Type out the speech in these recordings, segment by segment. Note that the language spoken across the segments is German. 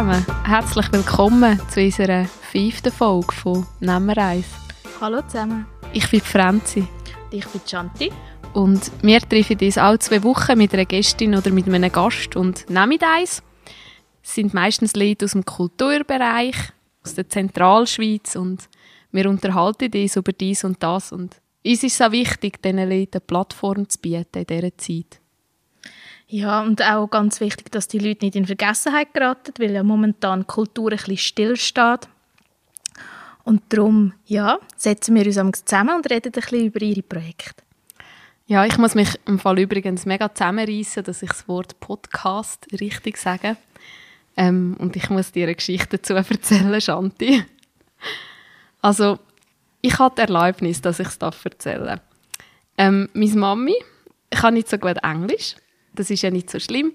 Zusammen. Herzlich willkommen zu unserer fünften Folge von «Nehmen eins». Hallo zusammen. Ich bin Franzi. Ich bin Chanti. Und wir treffen uns alle zwei Wochen mit einer Gästin oder mit einem Gast und nehmen eins. Es sind meistens Leute aus dem Kulturbereich, aus der Zentralschweiz und wir unterhalten uns über dies und das und uns ist es auch wichtig, diesen Leuten eine Plattform zu bieten in dieser Zeit. Ja, und auch ganz wichtig, dass die Leute nicht in Vergessenheit geraten, weil ja momentan die Kultur ein bisschen stillsteht. Und darum, ja, setzen wir uns zusammen und reden ein bisschen über ihre Projekte. Ja, ich muss mich im Fall übrigens mega zusammenreißen, dass ich das Wort Podcast richtig sage. Ähm, und ich muss dir eine Geschichte dazu erzählen, Shanti. Also, ich die Erlaubnis, dass ich es erzählen darf. Ähm, meine Mami kann nicht so gut Englisch das ist ja nicht so schlimm.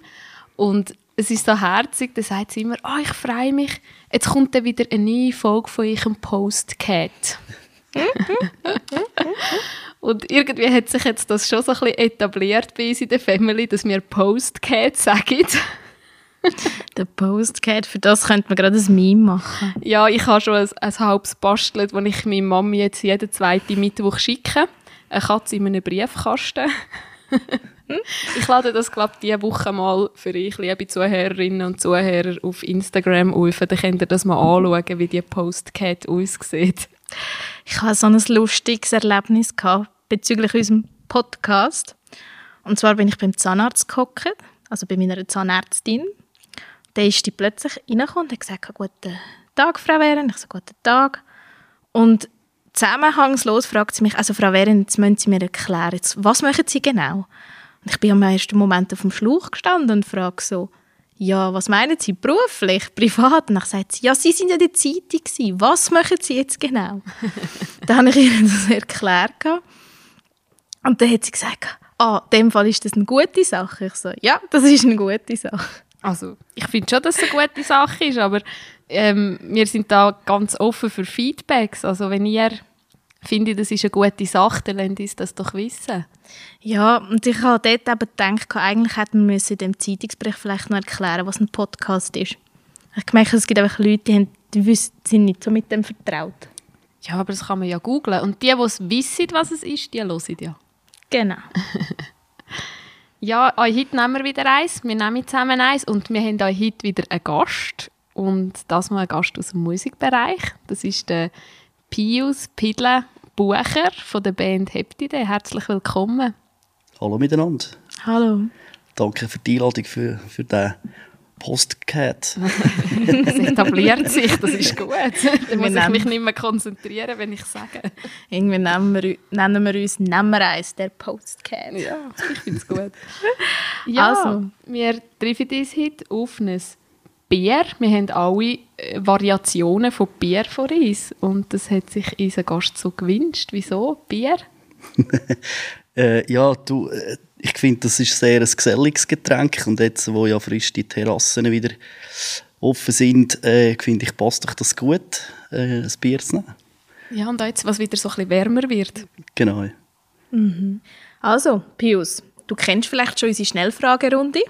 Und es ist so herzig, da sagt sie immer, oh, ich freue mich, jetzt kommt dann wieder eine neue Folge von eurem Postcat. und irgendwie hat sich jetzt das schon so ein bisschen etabliert bei uns in der Family, dass wir Postcat sagen. der Postcat, für das könnte man gerade ein Meme machen. Ja, ich habe schon ein, ein halbes bastelt, das ich meiner Mami jetzt jeden zweiten Mittwoch schicke. Eine Katze in einem Briefkasten. ich lade das, glaube ich, diese Woche mal für euch, liebe Zuhörerinnen und Zuhörer, auf Instagram auf. Dann könnt ihr das mal anschauen, wie die Postcat aussieht. Ich hatte so ein lustiges Erlebnis bezüglich unserem Podcast. Und zwar bin ich beim Zahnarzt gehockt, also bei meiner Zahnärztin. Da ist die plötzlich reingekommen und hat gesagt, guten Tag, Frau Wehren. Ich so, guten Tag. Und zusammenhangslos fragt sie mich, also Frau Wehren, jetzt müssen Sie mir erklären, was machen Sie genau? Ich bin am ersten Moment auf dem Schlauch gestanden und frage so, ja, was meinen Sie, beruflich, privat? Und dann sagt sie, ja, Sie sind ja die Zeitung gewesen. Was machen Sie jetzt genau? dann habe ich ihr das erklärt. Und dann hat sie gesagt, ah, in dem Fall ist das eine gute Sache. Ich so, ja, das ist eine gute Sache. Also, ich finde schon, dass es eine gute Sache ist, aber ähm, wir sind da ganz offen für Feedbacks. Also, wenn ihr findet, das ist eine gute Sache, dann lasst uns das doch wissen. Ja, und ich habe dort eben gedacht, eigentlich hätten wir in dem Zeitungsbericht vielleicht noch erklären, was ein Podcast ist. Ich merke, es gibt einfach Leute, die, haben, die wissen, sind nicht so mit dem vertraut. Ja, aber das kann man ja googlen. Und die, die es wissen, was es ist, die hören ja. Genau. ja, heute nehmen wir wieder eins. Wir nehmen zusammen eins und wir haben euch heute wieder einen Gast. Und das mal ein Gast aus dem Musikbereich. Das ist der Pius Pidle Bucher von der Band Heptide. Herzlich willkommen. Hallo miteinander. Hallo. Danke für die Einladung für, für den Postcat. es etabliert sich, das ist gut. Dann muss ich mich nicht mehr konzentrieren, wenn ich sage. Irgendwie nennen wir, nennen wir uns Nemmereis, der Postcat. Ja, ich finde es gut. Ja, also. wir treffen uns heute auf ein Bier. Wir haben alle äh, Variationen von Bier vor uns. Und das hat sich unser Gast so gewünscht. Wieso? Bier? äh, ja, du, äh, ich finde, das ist sehr ein geselliges Getränk. Und jetzt, wo ja frisch die Terrassen wieder offen sind, äh, finde ich, passt doch das gut, äh, ein Bier zu nehmen. Ja, und jetzt, was wieder so ein bisschen wärmer wird. Genau. Mhm. Also, Pius, du kennst vielleicht schon unsere Schnellfragerunde.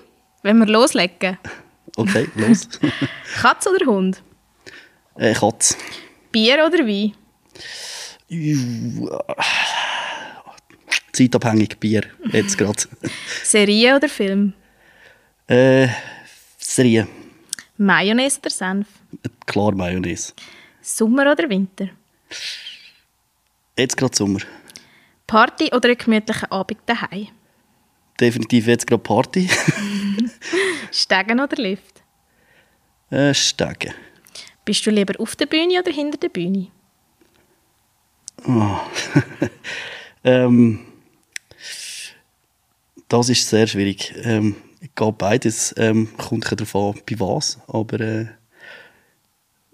Wenn wir loslegen? Okay, los. Katz oder Hund? Äh, Katz. Bier oder Wein? Zeitabhängig Bier, jetzt gerade. Serie oder Film? Äh, Serie. Mayonnaise oder Senf? Klar Mayonnaise. Sommer oder Winter? Jetzt gerade Sommer. Party oder ein gemütlicher Abend daheim? Definitiv jetzt gerade Party. Stegen oder Lift? Äh, Stegen. Bist du lieber auf der Bühne oder hinter der Bühne? Oh. ähm, das ist sehr schwierig. Ähm, ich gehe beides. Ähm, kommt darauf an, bei was. Aber äh,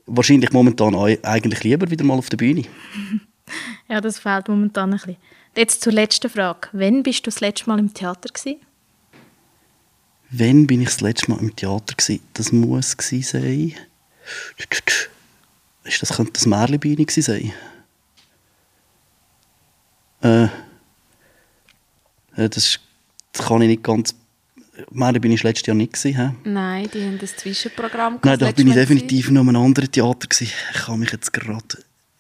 wahrscheinlich momentan eigentlich lieber wieder mal auf der Bühne. ja, das fehlt momentan ein bisschen. Jetzt zur letzten Frage. Wann bist du das letzte Mal im Theater gewesen? Wann bin ich das letzte Mal im Theater gewesen? Das muss gewesen sein. Ist das könnte das Märchenbühne gewesen sein? Äh, äh, das, das kann ich nicht ganz Meine bin ich letztes Jahr nicht gewesen. hä? Nein, die haben das Zwischenprogramm Nein, da bin ich definitiv noch in einem anderen Theater gewesen. Ich kann mich jetzt gerade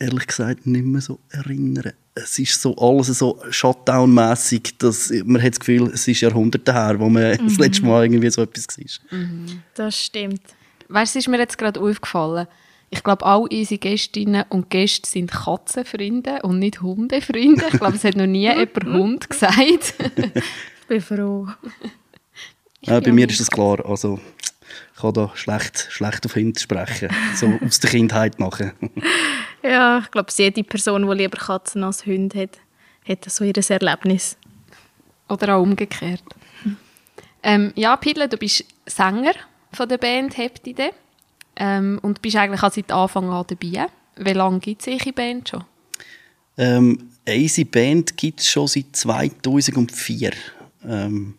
ehrlich gesagt nicht mehr so erinnern. Es ist so alles so Shutdown-mässig, dass man hat das Gefühl, es ist Jahrhunderte her, wo man das letzte Mal irgendwie so etwas war. Das stimmt. Weißt du, es ist mir jetzt gerade aufgefallen. Ich glaube, all unsere Gästinnen und Gäste sind Katzenfreunde und nicht Hundefreunde. Ich glaube, es hat noch nie jemand Hund gesagt. Ich bin froh. Ja, bei mir ist das klar. Also, ich kann da schlecht, schlecht auf Hunde sprechen. So aus der Kindheit nachher. Ja, ich glaube, jede Person, die lieber Katzen als Hunde hat, hat so ihr Erlebnis. Oder auch umgekehrt. Ähm, ja, Pidle, du bist Sänger von der Band Heptide ähm, und bist eigentlich auch seit Anfang an dabei. Wie lange gibt es eure Band schon? Ähm, unsere Band gibt es schon seit 2004. Ähm,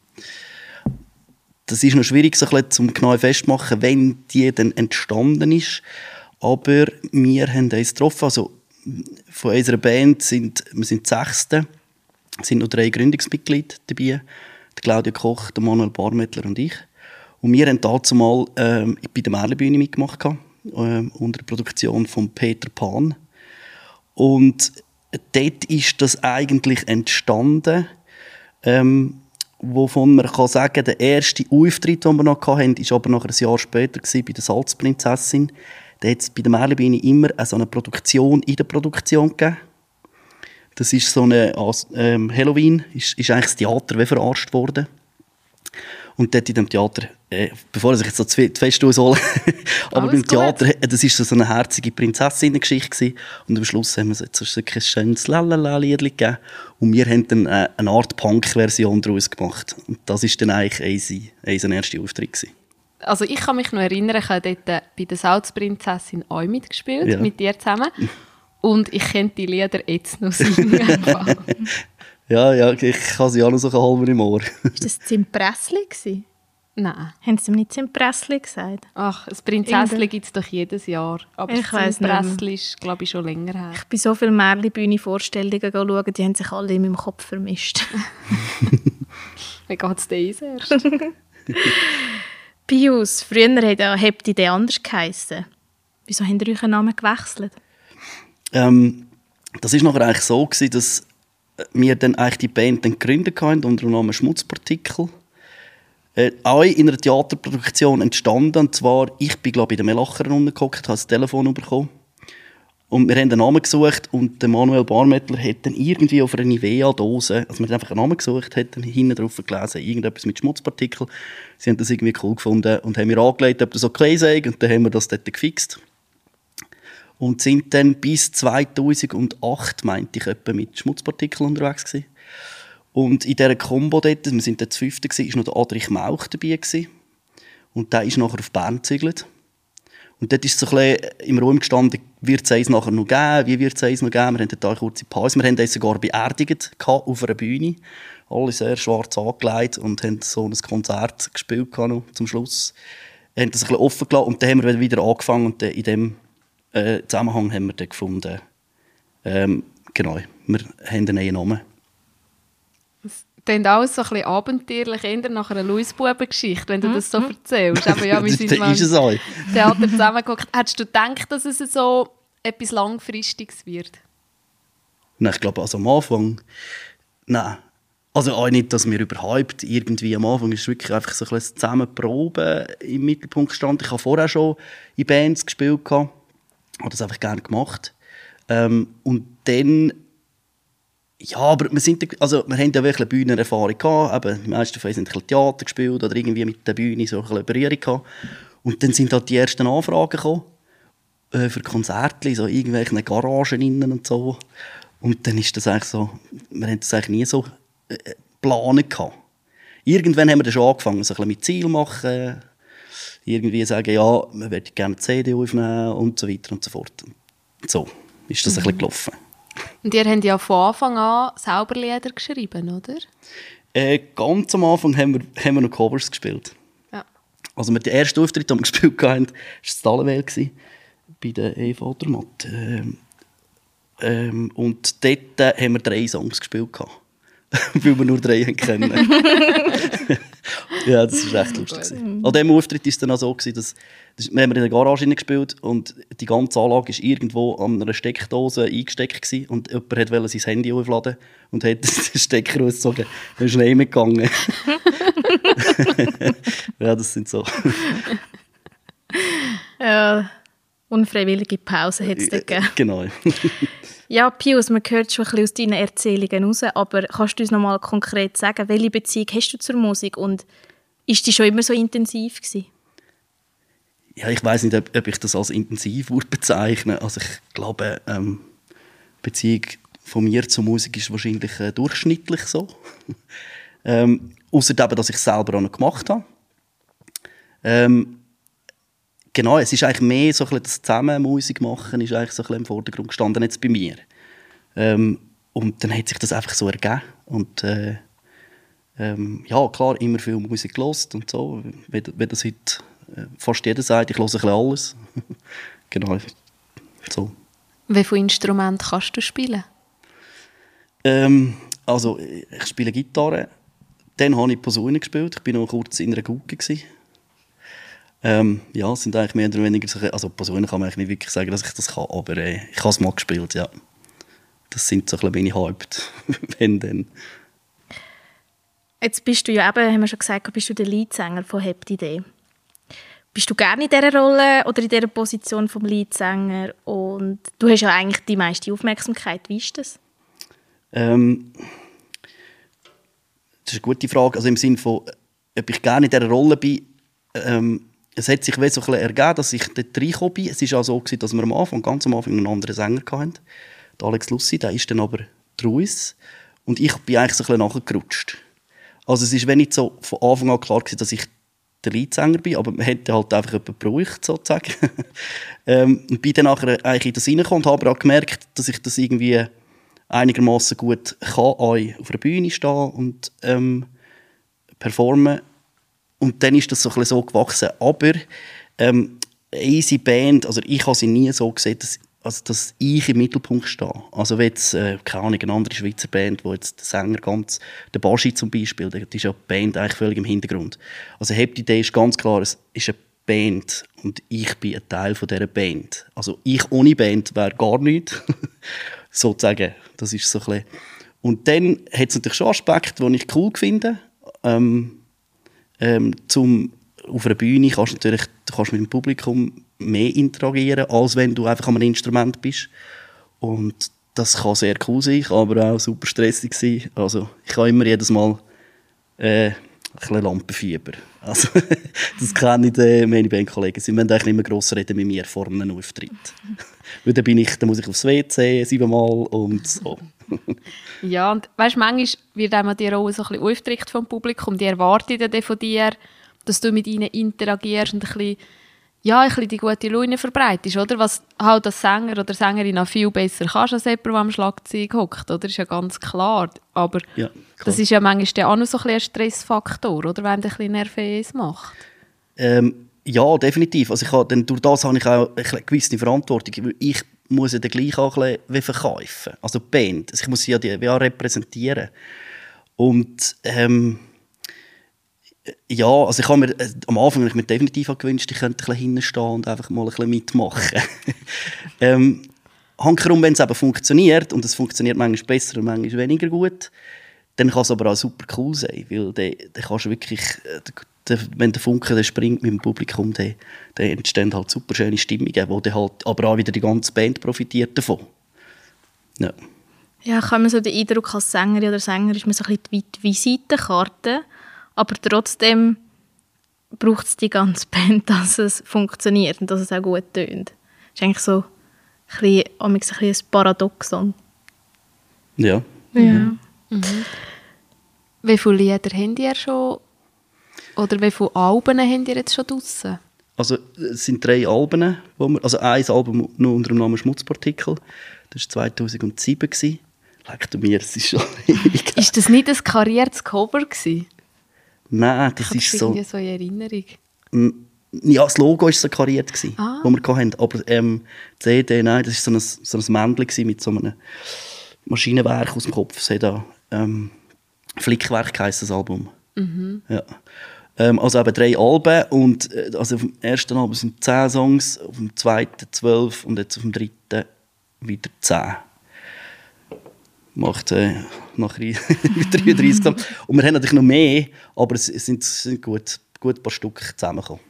das ist noch schwierig, so ein zum genau festmachen, wenn die dann entstanden ist. Aber wir haben uns getroffen. Also von unserer Band sind wir sind Sechste. Sind noch drei Gründungsmitglieder dabei. Der Claudia Koch, der Manuel Barmettler und ich. Und wir haben dazu mal ähm, bei der Merlebühne mitgemacht, ähm, unter der Produktion von Peter Pan. Und dort ist das eigentlich entstanden, ähm, wovon man kann sagen, der erste Auftritt, den wir noch hatten, war aber noch ein Jahr später bei der Salzprinzessin. Da hat es bei der Merlebühne immer so eine Produktion in der Produktion gegeben. Das ist so eine As- ähm, Halloween, ist, ist eigentlich das Theater wie verarscht worden. Und dort in dem Theater, äh, bevor ich jetzt so zu fest aushole, aber Alles beim gut. Theater, äh, das ist so eine herzige Prinzessinnengeschichte. Und am Schluss haben wir so so ein schönes Lalala-Liedli gegeben. Und wir haben dann äh, eine Art Punk-Version daraus gemacht. Und das ist dann eigentlich unser, unser erster Auftritt gewesen. Also ich kann mich noch erinnern, ich habe dort äh, bei der Salzprinzessin auch mitgespielt, Ja. mit dir zusammen. Und ich kenne die Lieder jetzt noch singen. Ja, ja, ich habe sie auch noch so halber im Ohr. Ist das Zimpressli gewesen? Nein. Haben sie ihm nicht Zimpressli gesagt? Ach, ein Prinzessli gibt es doch jedes Jahr. Aber Ich das. Zimpressli ist, glaube ich, schon länger her. Ich bin so viele Märli-Bühne-Vorstellungen schauen, die haben sich alle in meinem Kopf vermischt. Wie geht es dir erst? Pius, früher hat ja Hepti den anders geheissen. Wieso habt ihr euren Namen gewechselt? Ähm, das ist nachher eigentlich so gewesen, dass wir dann eigentlich die Band dann gegründet haben unter dem Namen Schmutzpartikel. Äh, auch in einer Theaterproduktion entstanden. Und zwar, ich bin glaube ich in den Melacher runtergehockt, habe das Telefon bekommen. Und wir haben einen Namen gesucht und der Manuel Barmettler hat dann irgendwie auf einer Nivea-Dose, also wir haben einfach einen Namen gesucht, hat dann hinten drauf gelesen, irgendetwas mit Schmutzpartikeln. Sie haben das irgendwie cool gefunden und haben mir angelegt, ob das okay sei und dann haben wir das dort gefixt und sind dann bis 2008, meinte ich, etwa mit Schmutzpartikeln unterwegs gewesen. Und in dieser Combo dort, wir sind dort zu fünften ist noch der Adrich Mauch dabei gewesen. Und der ist nachher auf Bern gezügelt. Und dort ist so ein bisschen im Raum gestanden, wird es eins nachher noch geben, wie wird es eins noch geben. Wir haben dort eine kurze Pause. Wir haben uns sogar beerdigt auf einer Bühne. Alle sehr schwarz angelegt und haben so ein Konzert gespielt noch zum Schluss. Wir haben das ein bisschen offen gelassen und dann haben wir wieder angefangen und dann in dem äh, Zusammenhang haben wir dann gefunden, ähm, genau, wir haben einen neuen Namen. Klingt alles so ein bisschen abenteuerlich, eher nach einer Louis-Buben-Geschichte, wenn du das so erzählst. Aber ja, wir Das- sind das mal im Theater zusammengeguckt. Hättest du gedacht, dass es so etwas Langfristiges wird? Nein, ich glaube, also am Anfang, nein. Also auch nicht, dass wir überhaupt irgendwie am Anfang ist wirklich einfach so ein bisschen zusammen proben im Mittelpunkt gestanden. Ich habe vorher schon in Bands gespielt, gehabt. Habe das einfach gerne gemacht. Ähm, und dann, ja, aber wir sind, also wir haben ja wirklich eine Bühnenerfahrung gehabt, eben, die meisten von uns haben ein Theater gespielt oder irgendwie mit der Bühne so ein bisschen Berührung gehabt. Und dann sind halt die ersten Anfragen gekommen äh, für Konzerte, so irgendwelchen Garagen innen und so. Und dann ist das eigentlich so, wir haben das eigentlich nie so äh, planen gehabt. Irgendwann haben wir dann schon angefangen, so ein bisschen mit Ziel machen, irgendwie sagen, ja, wir würden gerne eine CD aufnehmen und so weiter und so fort. So ist das ein bisschen gelaufen. Und ihr habt ja von Anfang an selber Lieder geschrieben, oder? Äh, ganz am Anfang haben wir, haben wir noch Covers gespielt. Ja. Also wir, der erste Auftritt, den wir gespielt haben, war das Tallenwell, bei der Eva Odermatt. Ähm, ähm, und dort äh, haben wir drei Songs gespielt. gehabt. Weil wir nur drei können. Ja, das war echt lustig. gewesen. An diesem Auftritt war es dann auch so, gewesen, dass, dass wir haben in der Garage gespielt und die ganze Anlage ist irgendwo an einer Steckdose eingesteckt gewesen, und jemand wollte sein Handy aufladen und hat den Stecker rausgezogen. Dann ist er mitgegangen. ja, das sind so. Ja, unfreiwillige Pause hat es dort gegeben. Genau. Ja, Pius, man hört schon ein bisschen aus deinen Erzählungen raus, aber kannst du uns noch mal konkret sagen, welche Beziehung hast du zur Musik und ist die schon immer so intensiv gewesen? ja, ich weiß nicht, ob, ich das als intensiv würde bezeichnen. Also ich glaube, ähm, die Beziehung von mir zur Musik ist wahrscheinlich äh, durchschnittlich so. ähm, Außer dass ich es selber auch noch gemacht habe. Ähm, genau, es ist eigentlich mehr so ein bisschen das zusammen Musik machen, ist eigentlich so ein bisschen im Vordergrund gestanden jetzt bei mir. Ähm, und dann hat sich das einfach so ergeben. Und äh, ähm, ja, klar, immer viel Musik gelost und so, wie, wie das heute äh, fast jeder sagt, ich höre ein bisschen alles. genau, so. Wie viele Instrumente kannst du spielen? Ähm, also, ich spiele Gitarre. Dann habe ich Posaune gespielt. Ich war noch kurz in einer Gucke. Ähm, ja, es sind eigentlich mehr oder weniger so, also Posaune kann man eigentlich nicht wirklich sagen, dass ich das kann, aber äh, ich habe es mal gespielt, ja. Das sind so ein bisschen meine Haupt, wenn dann. Jetzt bist du ja eben, haben wir schon gesagt, bist du der Leadsänger von Habt Idee. Bist du gerne in dieser Rolle oder in dieser Position vom Leadsänger? Und du hast ja eigentlich die meiste Aufmerksamkeit. Wie ist das? Ähm, das ist eine gute Frage. Also im Sinne von, ob ich gerne in dieser Rolle bin, ähm, es hat sich so ein bisschen ergeben, dass ich dort reingekommen bin. Es war auch so, gewesen, dass wir am Anfang, ganz am Anfang einen anderen Sänger hatten. Der Alex Lussi, der ist dann aber Truis. Und ich bin eigentlich so ein bisschen nachgerutscht. Also es ist nicht so von Anfang an klar gewesen, dass ich der Leadsänger bin, aber man hätte halt einfach jemanden gebraucht, sozusagen. ähm, und bin dann nachher eigentlich in das reingekommen und habe auch gemerkt, dass ich das irgendwie einigermaßen gut kann, auch auf der Bühne stehen und ähm, performen. Und dann ist das so ein so gewachsen. Aber ähm, easy Band, also ich habe sie nie so gesehen, dass, also dass ich im Mittelpunkt stehe. Also wie jetzt, äh, keine Ahnung, eine andere Schweizer Band, wo jetzt der Sänger ganz, der Baschi zum Beispiel, der ist ja die Band eigentlich völlig im Hintergrund. Also Habt Idee ist ganz klar, es ist eine Band und ich bin ein Teil von dieser Band. Also ich ohne Band wäre gar nichts, sozusagen. Das ist so ein bisschen. Und dann hat es natürlich schon Aspekte, die ich cool finde. Ähm, ähm, zum, auf einer Bühne kannst du natürlich du kannst mit dem Publikum mehr interagieren, als wenn du einfach einem Instrument bist. Und das kann sehr cool sein, aber auch super stressig sein. Also ich habe immer jedes Mal äh, ein bisschen Lampenfieber. Also, das kenne ich äh, meine Bandkollegen. Sie müssen eigentlich nicht mehr gross reden mit mir vor einem Auftritt. Weil dann, bin ich, dann muss ich aufs WC siebenmal und so. Ja, und weißt, manchmal wird einem die Rolle so ein bisschen aufgedrückt vom Publikum. Die erwarten dann von dir, dass du mit ihnen interagierst und ein bisschen, ja, ein bisschen die gute Laune verbreitest, oder? Was halt als Sänger oder Sängerin auch viel besser kannst als jemand, der am Schlagzeug hockt, oder? ist ja ganz klar. Aber Ja, das ist ja manchmal auch noch so ein, bisschen ein Stressfaktor, oder? Wenn du ein bisschen nervös macht. Ähm, ja, definitiv. Also ich habe, durch das habe ich auch eine gewisse Verantwortung. Ich muss ja dann gleich auch ein bisschen verkaufen. Also die Band. Also ich muss sie ja die, auch repräsentieren. Und ähm, ja, also ich habe mir äh, am Anfang ich mir definitiv gewünscht, ich könnte ein bisschen hinstehen und einfach mal ein bisschen mitmachen. ähm, hankerum, wenn es eben funktioniert, und es funktioniert manchmal besser und manchmal weniger gut, dann kann es aber auch super cool sein, weil dann, dann kannst du wirklich, äh, der, wenn der Funke der springt mit dem Publikum, dann, dann entstehen halt super schöne Stimmungen, wo dann halt, aber auch wieder die ganze Band profitiert davon. Ja. Ja, ich habe so den Eindruck, als Sängerin oder Sänger ist man so ein bisschen die Visitenkarte, aber trotzdem braucht es die ganze Band, dass es funktioniert und dass es auch gut tönt. Das ist eigentlich so ein bisschen, ein bisschen ein Paradoxon. ja. Ja. Wie viele Lieder habt ihr schon? Oder wie viele Alben habt ihr jetzt schon draussen? Also es sind drei Alben, wo wir, also ein Album nur unter dem Namen Schmutzpartikel, das war 2007. gewesen. Leck du mir, das ist schon ewig. Ist das nicht ein kariertes Cover gewesen? Nein, das Ich ist das so... irgendwie so in Erinnerung. Ja, das Logo war so kariert, gewesen, Ah. wo wir hatten. Aber ähm, die CD, nein, das war so ein, so ein Männchen mit so einem Maschinenwerk aus dem Kopf. Es hat da, ähm, Flickwerk heisst das Album. Mhm. Ja. Ähm, also eben drei Alben und äh, also auf dem ersten Album sind zehn Songs, auf dem zweiten zwölf und jetzt auf dem dritten wieder zehn. Macht äh, nachher 33 Und wir haben natürlich noch mehr, aber es sind, sind gut, gut ein paar Stück zusammengekommen.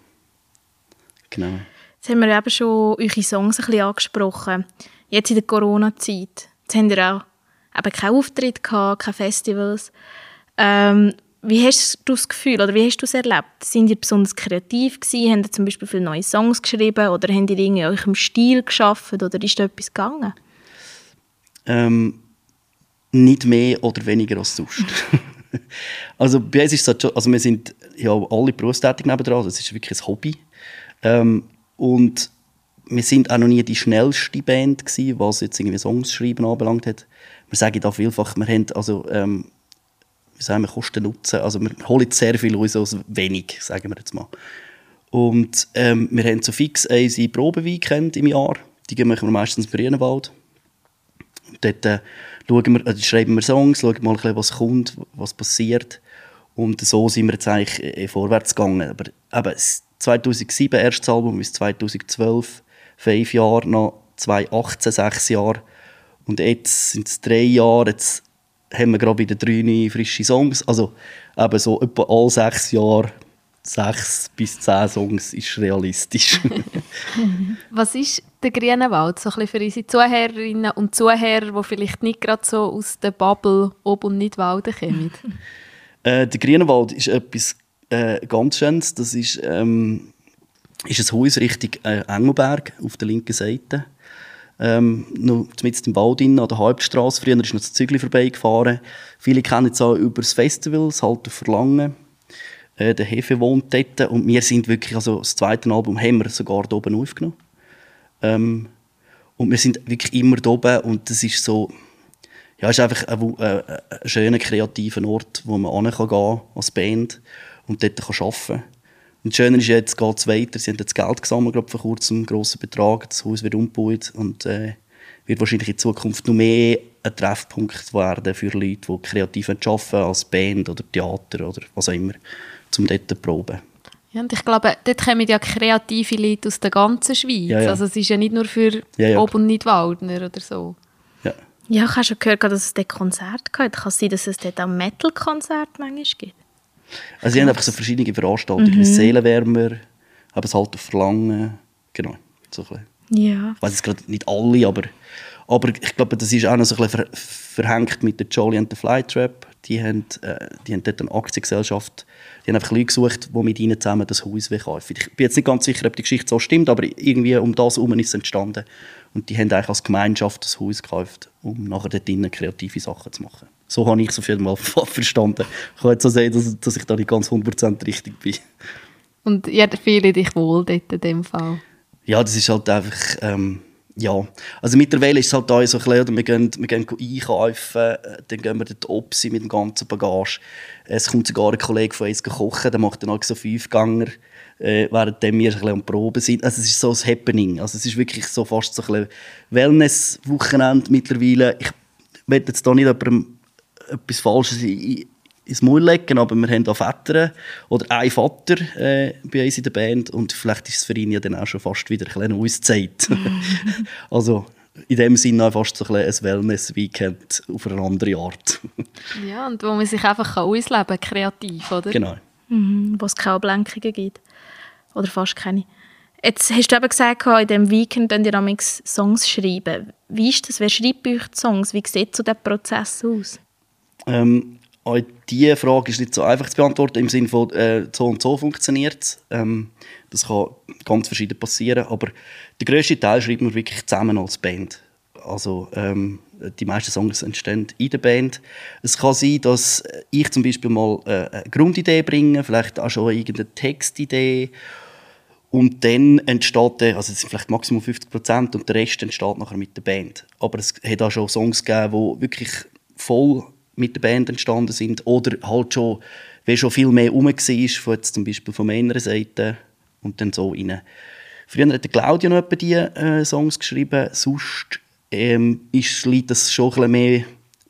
Genau. Jetzt haben wir eben schon eure Songs ein bisschen angesprochen. Jetzt in der Corona-Zeit. Jetzt habt ihr auch eben keinen Auftritt gehabt, keine Festivals. Ähm, wie hast du das Gefühl oder wie hast du es erlebt? Sind ihr besonders kreativ gewesen? Habt ihr zum Beispiel viele neue Songs geschrieben oder habt ihr irgendwie eurem Stil geschaffen oder ist da etwas gegangen? Ähm, nicht mehr oder weniger als sonst. also bei uns ist es halt schon, also wir sind ja alle berufstätig nebenan, das ist wirklich ein Hobby. Ähm, und wir sind auch noch nie die schnellste Band gewesen, was jetzt irgendwie Songs schreiben anbelangt hat. Wir sagen da vielfach, wir haben also ähm, wie sagen wir, Kosten nutzen. Also wir holen sehr viel raus aus wenig, sagen wir jetzt mal. Und ähm, wir haben so fix ein Probeweekend im Jahr. Die machen wir meistens im Brünenwald. Dort äh, wir, äh, schreiben wir Songs, schauen mal, was kommt, was passiert. Und so sind wir jetzt eigentlich äh, vorwärts gegangen. Aber eben, 2007 erstes Album bis 2012, fünf Jahre, noch 2018 sechs Jahre. Und jetzt sind es drei Jahre, jetzt haben wir gerade wieder drei neue frische Songs. Also eben so etwa alle sechs Jahre sechs bis zehn Songs ist realistisch. Was ist der grüne Wald so ein für unsere Zuhörerinnen und Zuhörer, die vielleicht nicht gerade so aus der Bubble Ob- und Nidwalden kommen? äh, der grüne Wald ist etwas äh, ganz Schönes. Das ist, ähm, ist ein Haus Richtung äh, Engelberg auf der linken Seite. Ähm, noch mitten im Wald an der Hauptstraße. Früher ist noch das Zügli vorbeigefahren. Viele kennen es auch über das Festival, das Halt Verlangen. Äh, der Hefe wohnt dort und wir sind wirklich, also das zweite Album haben wir sogar hier oben aufgenommen. Ähm, und wir sind wirklich immer hier oben und das ist so, ja, ist einfach ein, ein, äh, ein schöner, kreativer Ort, wo man hin kann als Band und dort kann arbeiten kann. Und das Schöne ist jetzt, geht es weiter. Sie haben jetzt Geld gesammelt, glaube vor kurzem, einen grossen Betrag. Das Haus wird umgebaut und äh, wird wahrscheinlich in Zukunft noch mehr ein Treffpunkt werden für Leute, die kreativ arbeiten als Band oder Theater oder was auch immer, um dort zu proben. Ja, und ich glaube, dort kommen ja kreative Leute aus der ganzen Schweiz. Ja, ja. Also es ist ja nicht nur für ja, ja. Ob- und Nidwaldner oder so. Ja. Ja, ich habe schon gehört, dass es dort Konzert gibt. Kann es sein, dass es dort auch Metal-Konzert manchmal gibt? Also sie haben einfach so verschiedene Veranstaltungen, mhm. Seelenwärmer, haben es halt auf Verlangen, genau, so ein Ja. Ich weiß jetzt gerade nicht alle, aber, aber ich glaube, das ist auch noch so ein bisschen ver verhängt mit der Jolly and the Flytrap. Die haben, äh, die haben dort eine Aktiengesellschaft, die haben einfach Leute gesucht, die mit ihnen zusammen das Haus kaufen Ich bin jetzt nicht ganz sicher, ob die Geschichte so stimmt, aber irgendwie um das herum ist es entstanden. Und die haben eigentlich als Gemeinschaft das Haus gekauft, um nachher dort drinnen kreative Sachen zu machen. So habe ich es auf jeden Fall verstanden. Ich kann jetzt so sagen, dass, dass ich da nicht ganz 100% richtig bin. Und ihr fühlt dich wohl dort in dem Fall? Ja, das ist halt einfach... Ähm, ja, also mittlerweile ist es halt da so ein bisschen, wir gehen, wir gehen einkaufen, äh, dann gehen wir dort Opsi mit dem ganzen Bagage. Es kommt sogar ein Kollege von uns kochen, der macht dann auch so Fünfganger, äh, während wir ein bisschen am Proben sind. Also es ist so ein Happening, also es ist wirklich so fast so ein Wellness-Wochenende mittlerweile. Ich will jetzt da nicht jemandem etwas Falsches ins Maul legen, aber wir haben auch Väter oder einen Vater äh, bei uns in der Band und vielleicht ist es für ihn ja dann auch schon fast wieder ein eine Auszeit. also in dem Sinne fast so ein, ein Wellness-Weekend auf eine andere Art. ja, und wo man sich einfach ausleben kann, kreativ, oder? Genau. Mhm, wo es keine Ablenkungen gibt. Oder fast keine. Jetzt hast du eben gesagt, in diesem Weekend könnt ihr Songs schreiben. Wie ist das? Wer schreibt bei euch die Songs? Wie sieht so der Prozess aus? Ähm, auch diese Frage ist nicht so einfach zu beantworten, im Sinne von äh, so und so funktioniert es. Ähm, das kann ganz verschieden passieren, aber der grösste Teil schreibt man wirklich zusammen als Band. Also ähm, die meisten Songs entstehen in der Band. Es kann sein, dass ich zum Beispiel mal äh, eine Grundidee bringe, vielleicht auch schon irgendeine Textidee und dann entsteht der, also es sind vielleicht maximal 50 Prozent und der Rest entsteht nachher mit der Band. Aber es hat auch schon Songs gegeben, die wirklich voll mit der Band entstanden sind oder halt schon, wie schon viel mehr rum war, von jetzt zum Beispiel von meiner Seite und dann so rein. Früher hat Claudia noch etwa die äh, Songs geschrieben, sonst ähm, ist, liegt das schon ein bisschen mehr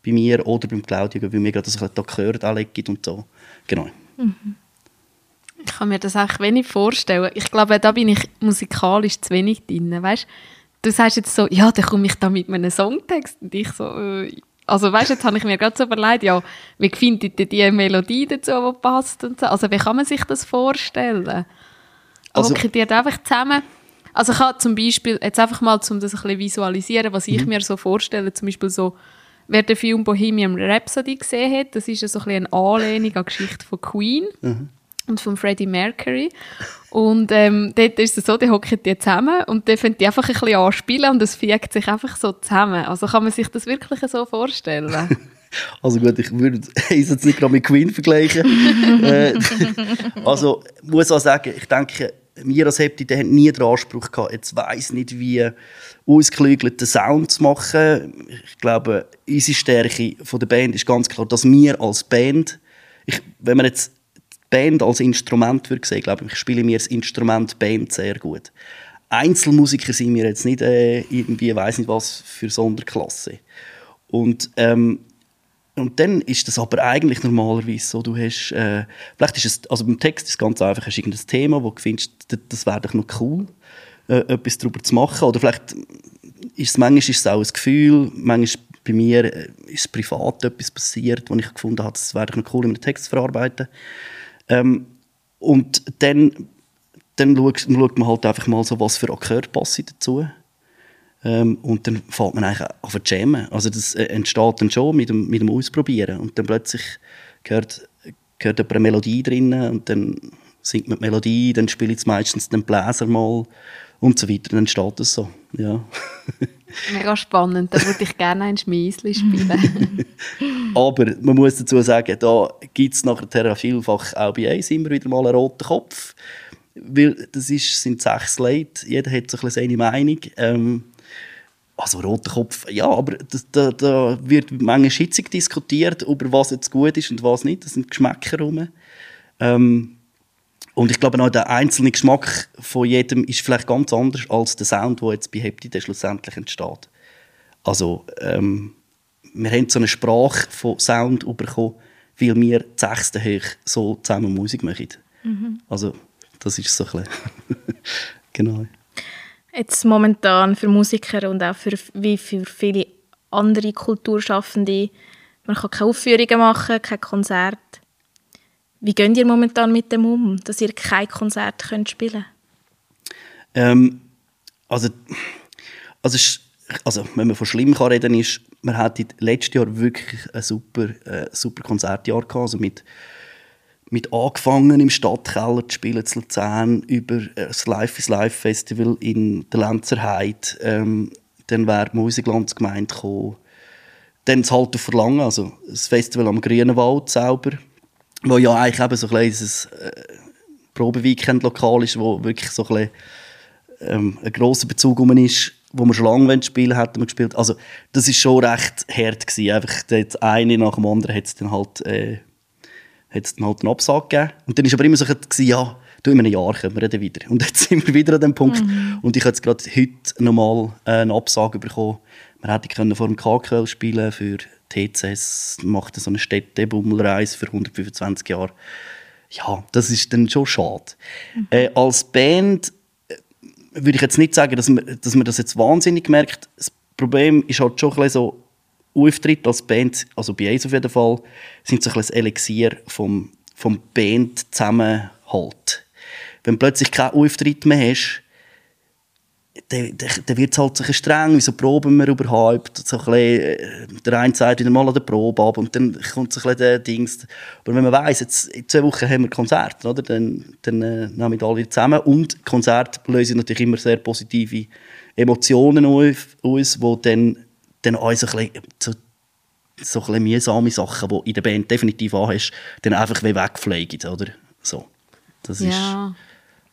bei mir oder beim Claudio, weil mir gerade das da gehört anlegt und so. Genau. Mhm. Ich kann mir das auch wenig vorstellen. Ich glaube, da bin ich musikalisch zu wenig drin, weißt du? sagst jetzt so, ja, dann komme ich da mit einem Songtext und ich so, äh, also weißt jetzt habe ich mir gerade so überlegt, ja, wie findet ihr die Melodie dazu, die passt und so. Also wie kann man sich das vorstellen? Also, okay, die einfach zusammen. Also ich habe zum Beispiel, jetzt einfach mal, um das ein bisschen visualisieren, was ich mhm. mir so vorstelle, zum Beispiel so, wer den Film Bohemian Rhapsody gesehen hat, das ist ja so ein bisschen eine Anlehnung an die Geschichte von Queen. Mhm und von Freddie Mercury. Und ähm, dort ist es so, die hocken die zusammen und die finden die einfach ein bisschen anspielen und es fiegt sich einfach so zusammen. Also kann man sich das wirklich so vorstellen? Also gut, ich würde es jetzt nicht gerade mit Queen vergleichen. äh, also muss auch sagen, ich denke, wir als Hepti haben nie den Anspruch gehabt, jetzt weiss nicht, wie ausgeklügelten Sound zu machen. Ich glaube, unsere Stärke von der Band ist ganz klar, dass wir als Band, ich, wenn man jetzt Band als Instrument würde sehen, glaube ich, spiele mir das Instrument Band sehr gut. Einzelmusiker sind wir jetzt nicht äh, irgendwie, weiß nicht was, für Sonderklasse. Und, ähm, und dann ist das aber eigentlich normalerweise so, du hast, äh, vielleicht ist es, also beim Text ist es ganz einfach, hast irgendein Thema, wo du findest, das, das wäre doch noch cool, äh, etwas darüber zu machen. Oder vielleicht ist es, manchmal ist es auch ein Gefühl, manchmal bei mir äh, ist privat etwas passiert, wo ich gefunden habe, das wäre doch noch cool, in einem Text zu verarbeiten. Ähm, und dann, dann schaut, man halt einfach mal so, was für Akkorde passen dazu. Ähm, und dann fängt man eigentlich an zu jammen. Also das äh, entsteht dann schon mit dem, mit dem Ausprobieren. Und dann plötzlich gehört, gehört eine Melodie drin und dann singt man die Melodie, dann spielt es meistens den Bläser mal und so weiter. Dann steht es so, ja. Mega spannend, da würde ich gerne ein Schmiesli spielen. Aber man muss dazu sagen, da gibt es nachher vielfach auch bei uns immer wieder mal einen roten Kopf. Weil das ist, sind sechs Leute, jeder hat so ein seine Meinung. Ähm, also roter Kopf, ja, aber das, da, da, wird manchmal hitzig diskutiert, über was jetzt gut ist und was nicht. Das sind Geschmäcker rum. Ähm, und ich glaube auch, der einzelne Geschmack von jedem ist vielleicht ganz anders als der Sound, der jetzt bei Heptide schlussendlich entsteht. Also, ähm, wir haben so eine Sprache von Sound bekommen, weil wir die sechste hoch so zusammen Musik machen. Mhm. Also, das ist so ein genau. Jetzt momentan für Musiker und auch für, wie für viele andere Kulturschaffende, man kann keine Aufführungen machen, kein Konzert. Wie geht ihr momentan mit dem um, dass ihr kein Konzert könnt spielen ähm, also, also, also, wenn man von schlimm kann reden ist, man hatte letztes Jahr wirklich ein super, äh, super Konzertjahr gehabt, also mit mit angefangen im Stadtkeller zu spielen zu Luzern über äh, das Life is Life Festival in der Lenzerheide. Ähm, dann wäre die Musiklandsgemeinde gekommen. Dann das Halt Verlangen, also das Festival am Grünenwald selber wo ja eigentlich eben so ein kleines äh, Probeweekend-Lokal ist, wo wirklich so ein, ähm, ein grosser Bezug um ist, wo wir schon lange spielen hätten wir gespielt. Also das ist schon recht hart gewesen. Einfach das eine nach dem anderen hat es dann halt, äh, hat's dann halt einen Absag gegeben. Und dann ist aber immer so gewesen, ja, du, in einem Jahr kommen wir dann wieder. Und jetzt sind wir wieder an dem Punkt. Mhm. Und ich habe jetzt gerade heute nochmal äh, eine Absage bekommen. Wir hätten vor dem KQL spielen für TCS macht so eine Städtebummelreise für 125 Jahre. Ja, das ist dann schon schade. Mhm. Äh, als Band äh, würde ich jetzt nicht sagen, dass man, dass man das jetzt wahnsinnig merkt. Das Problem ist halt schon ein so, Auftritt als Band, also bei uns auf jeden Fall, sind so ein bisschen das Elixier vom, vom Band-Zusammenhalt. Wenn du plötzlich keinen Auftritt mehr hast, dann, dann, wird es halt so streng, wieso proben wir überhaupt? So ein bisschen, äh, der eine sagt wieder mal an der Probe ab und dann kommt so ein bisschen der Dings. Aber wenn man weiss, jetzt in zwei Wochen haben wir Konzert, oder? dann, dann äh, nehmen wir alle zusammen und Konzerte lösen natürlich immer sehr positive Emotionen auf uns, die dann, dann auch so ein bisschen, so, so ein bisschen mühsame Sachen, die in der Band definitiv anhast, dann einfach wegfliegen, oder? So. Das ja.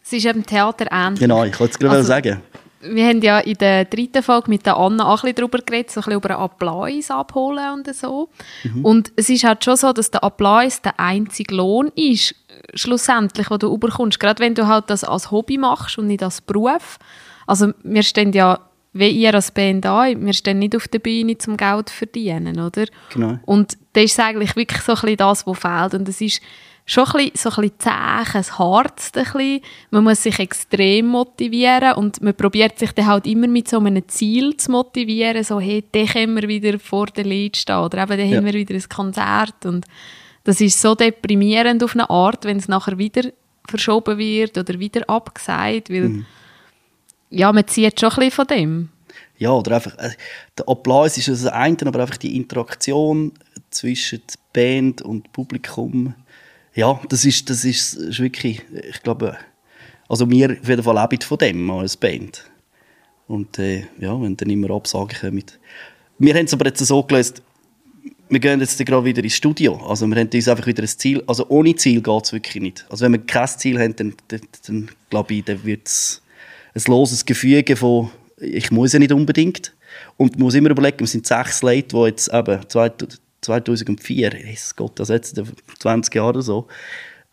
Es ist eben Theater ähnlich. Genau, ich wollte es gerade also, sagen wir haben ja in der dritten Folge mit der Anna auch ein bisschen darüber geredet, so ein bisschen über einen Applaus abholen und so. Mhm. Und es ist halt schon so, dass der Applaus der einzige Lohn ist, schlussendlich, den du überkommst. Gerade wenn du halt das als Hobby machst und nicht als Beruf. Also wir stehen ja, wie ihr als Band an, wir stehen nicht auf der Bühne, um Geld zu verdienen, oder? Genau. Und das ist eigentlich wirklich so ein bisschen das, was fehlt. Und es ist schon ein bisschen, so ein bisschen zäh, es harzt ein bisschen. Man muss sich extrem motivieren und man probiert sich dann halt immer mit so einem Ziel zu motivieren, so hey, dann können wir wieder vor der Lied stehen oder eben dann Ja. haben wir wieder ein Konzert und das ist so deprimierend auf eine Art, wenn es nachher wieder verschoben wird oder wieder abgesagt, weil Mhm. ja, man zieht schon ein bisschen von dem. Ja, oder einfach, äh, der Applaus ist das eine, aber einfach die Interaktion zwischen Band und Publikum, ja, das ist, das ist, ist wirklich, ich glaube, also wir auf jeden Fall leben von dem als Band. Und äh, ja, wenn dann immer Absagen kommen. Wir haben es aber jetzt so gelöst, wir gehen jetzt gerade wieder ins Studio. Also wir haben uns einfach wieder ein Ziel, also ohne Ziel geht es wirklich nicht. Also wenn wir kein Ziel haben, dann, dann, dann glaube ich, dann wird es ein loses Gefüge von ich muss ja nicht unbedingt. Und man muss immer überlegen, wir sind sechs Leute, die jetzt eben 2004, Jesus Gott, das jetzt 20 Jahre oder so,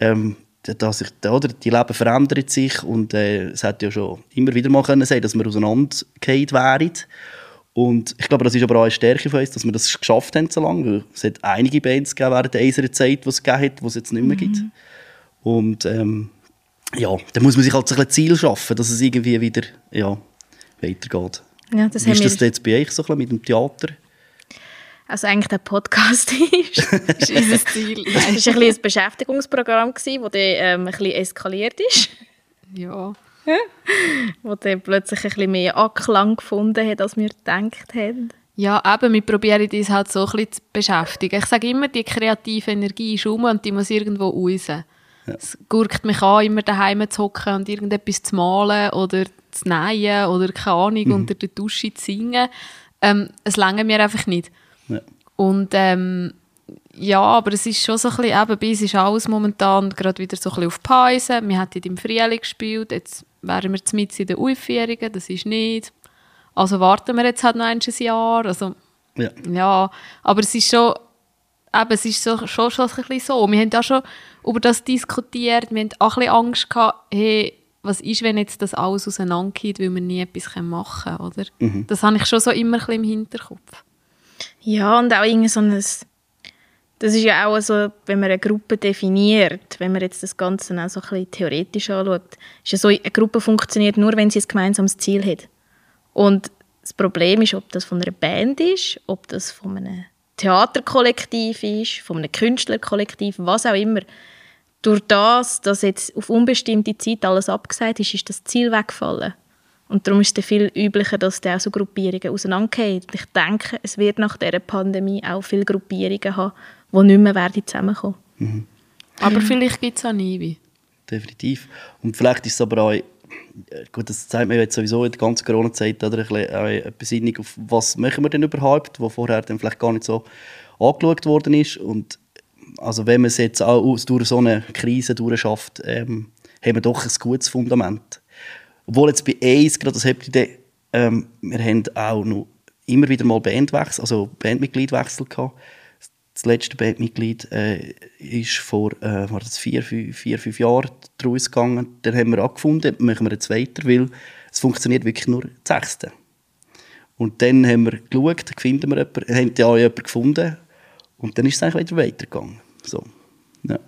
ähm, dass sich, oder, die Leben verändert sich und äh, es hätte ja schon immer wieder mal können sein, dass wir auseinandergefallen wären. Und ich glaube, das ist aber auch eine Stärke von uns, dass wir das geschafft haben so lange, weil es hat einige Bands gegeben während dieser Zeit, die es gegeben hat, die es jetzt nicht mehr gibt. Und ähm, ja, da muss man sich halt so ein Ziel schaffen, dass es irgendwie wieder ja, weitergeht. Ja, das Wie ist das jetzt bei euch so ein bisschen mit dem Theater? Also eigentlich der Podcast ist. Das ist unser Ziel. Es war ein, bisschen ein Beschäftigungsprogramm, das dann, ähm, ein bisschen eskaliert ist. ja. Wo dann plötzlich ein bisschen mehr Anklang gefunden hat, als wir gedacht haben. Ja, eben, wir probieren uns halt so ein bisschen zu beschäftigen. Ich sage immer, die kreative Energie ist rum und die muss irgendwo raus. Es gurkt mich an, immer daheim zu hocken und irgendetwas zu malen oder zu nähen oder keine Ahnung, unter der Dusche zu singen. Ähm, es lange mir einfach nicht. Und ähm, ja, aber es ist schon so ein bisschen, eben, bei uns ist alles momentan gerade wieder so ein bisschen auf Pause. Wir hatten im Frühling gespielt, jetzt wären wir mit in den Aufführungen, das ist nicht. Also warten wir jetzt halt noch ein Jahr. Also, Ja. ja, aber es ist schon, eben, es ist so, schon, schon ein bisschen so. Wir haben auch schon über das diskutiert, wir haben auch ein bisschen Angst gehabt, hey, was ist, wenn jetzt das alles auseinandergeht, weil wir nie etwas machen können, oder? Das habe ich schon so immer ein bisschen im Hinterkopf. Ja, und auch irgendwie so ein... Das ist ja auch so, wenn man eine Gruppe definiert, wenn man jetzt das Ganze auch so ein bisschen theoretisch anschaut, ist ja so, eine Gruppe funktioniert nur, wenn sie ein gemeinsames Ziel hat. Und das Problem ist, ob das von einer Band ist, ob das von einem Theaterkollektiv ist, von einem Künstlerkollektiv, was auch immer. Durch das, dass jetzt auf unbestimmte Zeit alles abgesagt ist, ist das Ziel weggefallen. Und darum ist es viel üblicher, dass dann auch so Gruppierungen auseinandergehen. Und ich denke, es wird nach dieser Pandemie auch viele Gruppierungen haben, die nicht mehr werden zusammenkommen Aber vielleicht gibt es auch nie. definitiv. Und vielleicht ist es aber auch, äh, gut, das zeigt mir jetzt sowieso in der ganzen Corona-Zeit, oder, ein bisschen, auch eine Besinnung auf, was machen wir denn überhaupt, wo vorher dann vielleicht gar nicht so angeschaut worden ist. Und also wenn man es jetzt auch durch so eine Krise durchschafft, ähm, haben wir doch ein gutes Fundament. Obwohl jetzt bei Ace, gerade das dann, ähm, wir haben auch noch immer wieder mal Bandwechsel, also Bandmitgliedwechsel gehabt. Das letzte Bandmitglied äh, ist vor äh, war das vier, fünf, vier, fünf Jahren daraus gegangen. Dann haben wir angefunden, machen wir jetzt weiter, weil es funktioniert wirklich nur das Sechste. Und dann haben wir geschaut, finden wir jemanden, haben ja jemanden gefunden und dann ist es eigentlich wieder weitergegangen. So. Ja.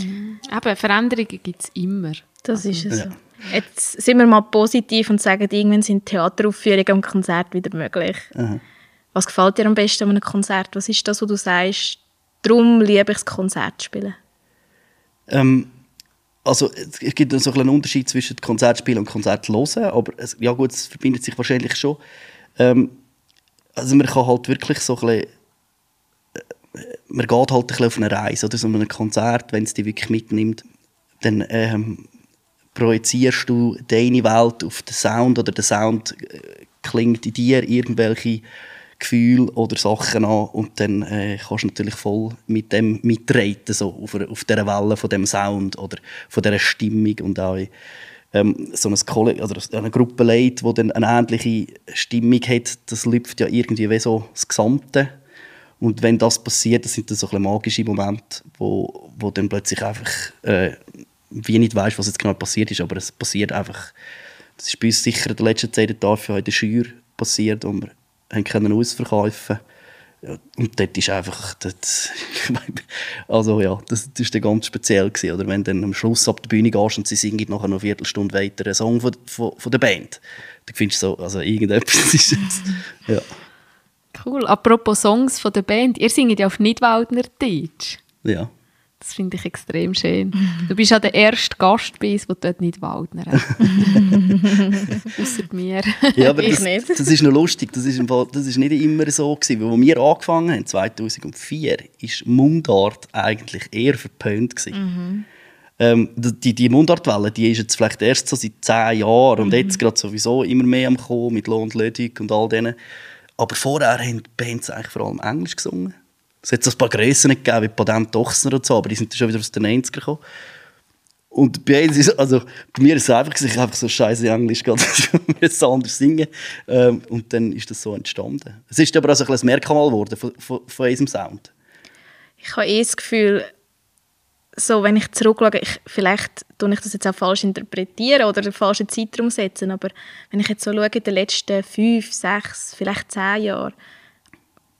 Eben, Veränderungen gibt es immer. Das ist es. Ja. so. Jetzt sind wir mal positiv und sagen, irgendwann sind Theateraufführungen und Konzerte wieder möglich. Aha. Was gefällt dir am besten an einem Konzert? Was ist das, wo du sagst, darum liebe ich das Konzert spielen? Ähm, also es gibt so einen Unterschied zwischen Konzertspielen und Konzert hören, aber es, ja gut, es verbindet sich wahrscheinlich schon. Ähm, also man kann halt wirklich so ein bisschen, man geht halt ein auf eine Reise oder so ein Konzert, wenn es dich wirklich mitnimmt, dann ähm, projizierst du deine Welt auf den Sound oder der Sound äh, klingt in dir irgendwelche Gefühle oder Sachen an und dann äh, kannst du natürlich voll mit dem mitreiten, so auf, auf dieser Welle von dem Sound oder von dieser Stimmung und auch ähm, so ein Kolle oder eine Gruppe Leute, die dann eine ähnliche Stimmung hat, das lüpft ja irgendwie wie so das Gesamte und wenn das passiert, das sind dann so ein magische Momente, wo, wo dann plötzlich einfach äh, wie nicht weißt, was jetzt genau passiert ist, aber es passiert einfach. Das ist bei uns sicher in der letzten in der in der Schür passiert, wo wir haben können ausverkaufen und dort ist einfach, dort, also ja, das, das ist dann ganz speziell gewesen, oder wenn dann am Schluss ab der Bühne gehst und sie singen nachher noch eine Viertelstunde weiter einen Song von, von, von der Band, dann findest du so, also irgendetwas ist jetzt, ja. Cool. Apropos Songs von der Band, ihr singt ja auf Nidwaldner Deutsch. Ja. Das finde ich extrem schön. Du bist ja der erste Gast bei uns, der dort nicht Waldner Außer mir. Ja, aber Ich das, nicht. das ist noch lustig. Das ist, im Fall, das ist nicht immer so gewesen. Weil, als wir angefangen haben, 2004, ist Mundart eigentlich eher verpönt gewesen. Ähm, die, die Mundartwelle, die ist jetzt vielleicht erst so seit zehn Jahren und jetzt gerade sowieso immer mehr am kommen mit Lohn und Lödig und all denen. Aber vorher haben die Bands eigentlich vor allem Englisch gesungen. Es hat so ein paar Grössen gegeben, wie Patent Dochsner und so, aber die sind schon wieder aus den 90ern gekommen. Und bei, uns ist, also, bei mir ist es einfach, ich einfach so scheiße Englisch gehabt, ich musste anders singen. Ähm, und dann ist das so entstanden. Es ist aber auch so ein Merkmal geworden von, von, von unserem Sound. Ich habe eh das Gefühl, so, wenn ich zurückschaue, ich, vielleicht tue ich das jetzt auch falsch interpretieren oder den falschen Zeitraum setzen, aber wenn ich jetzt so schaue, in den letzten fünf, sechs, vielleicht zehn Jahren,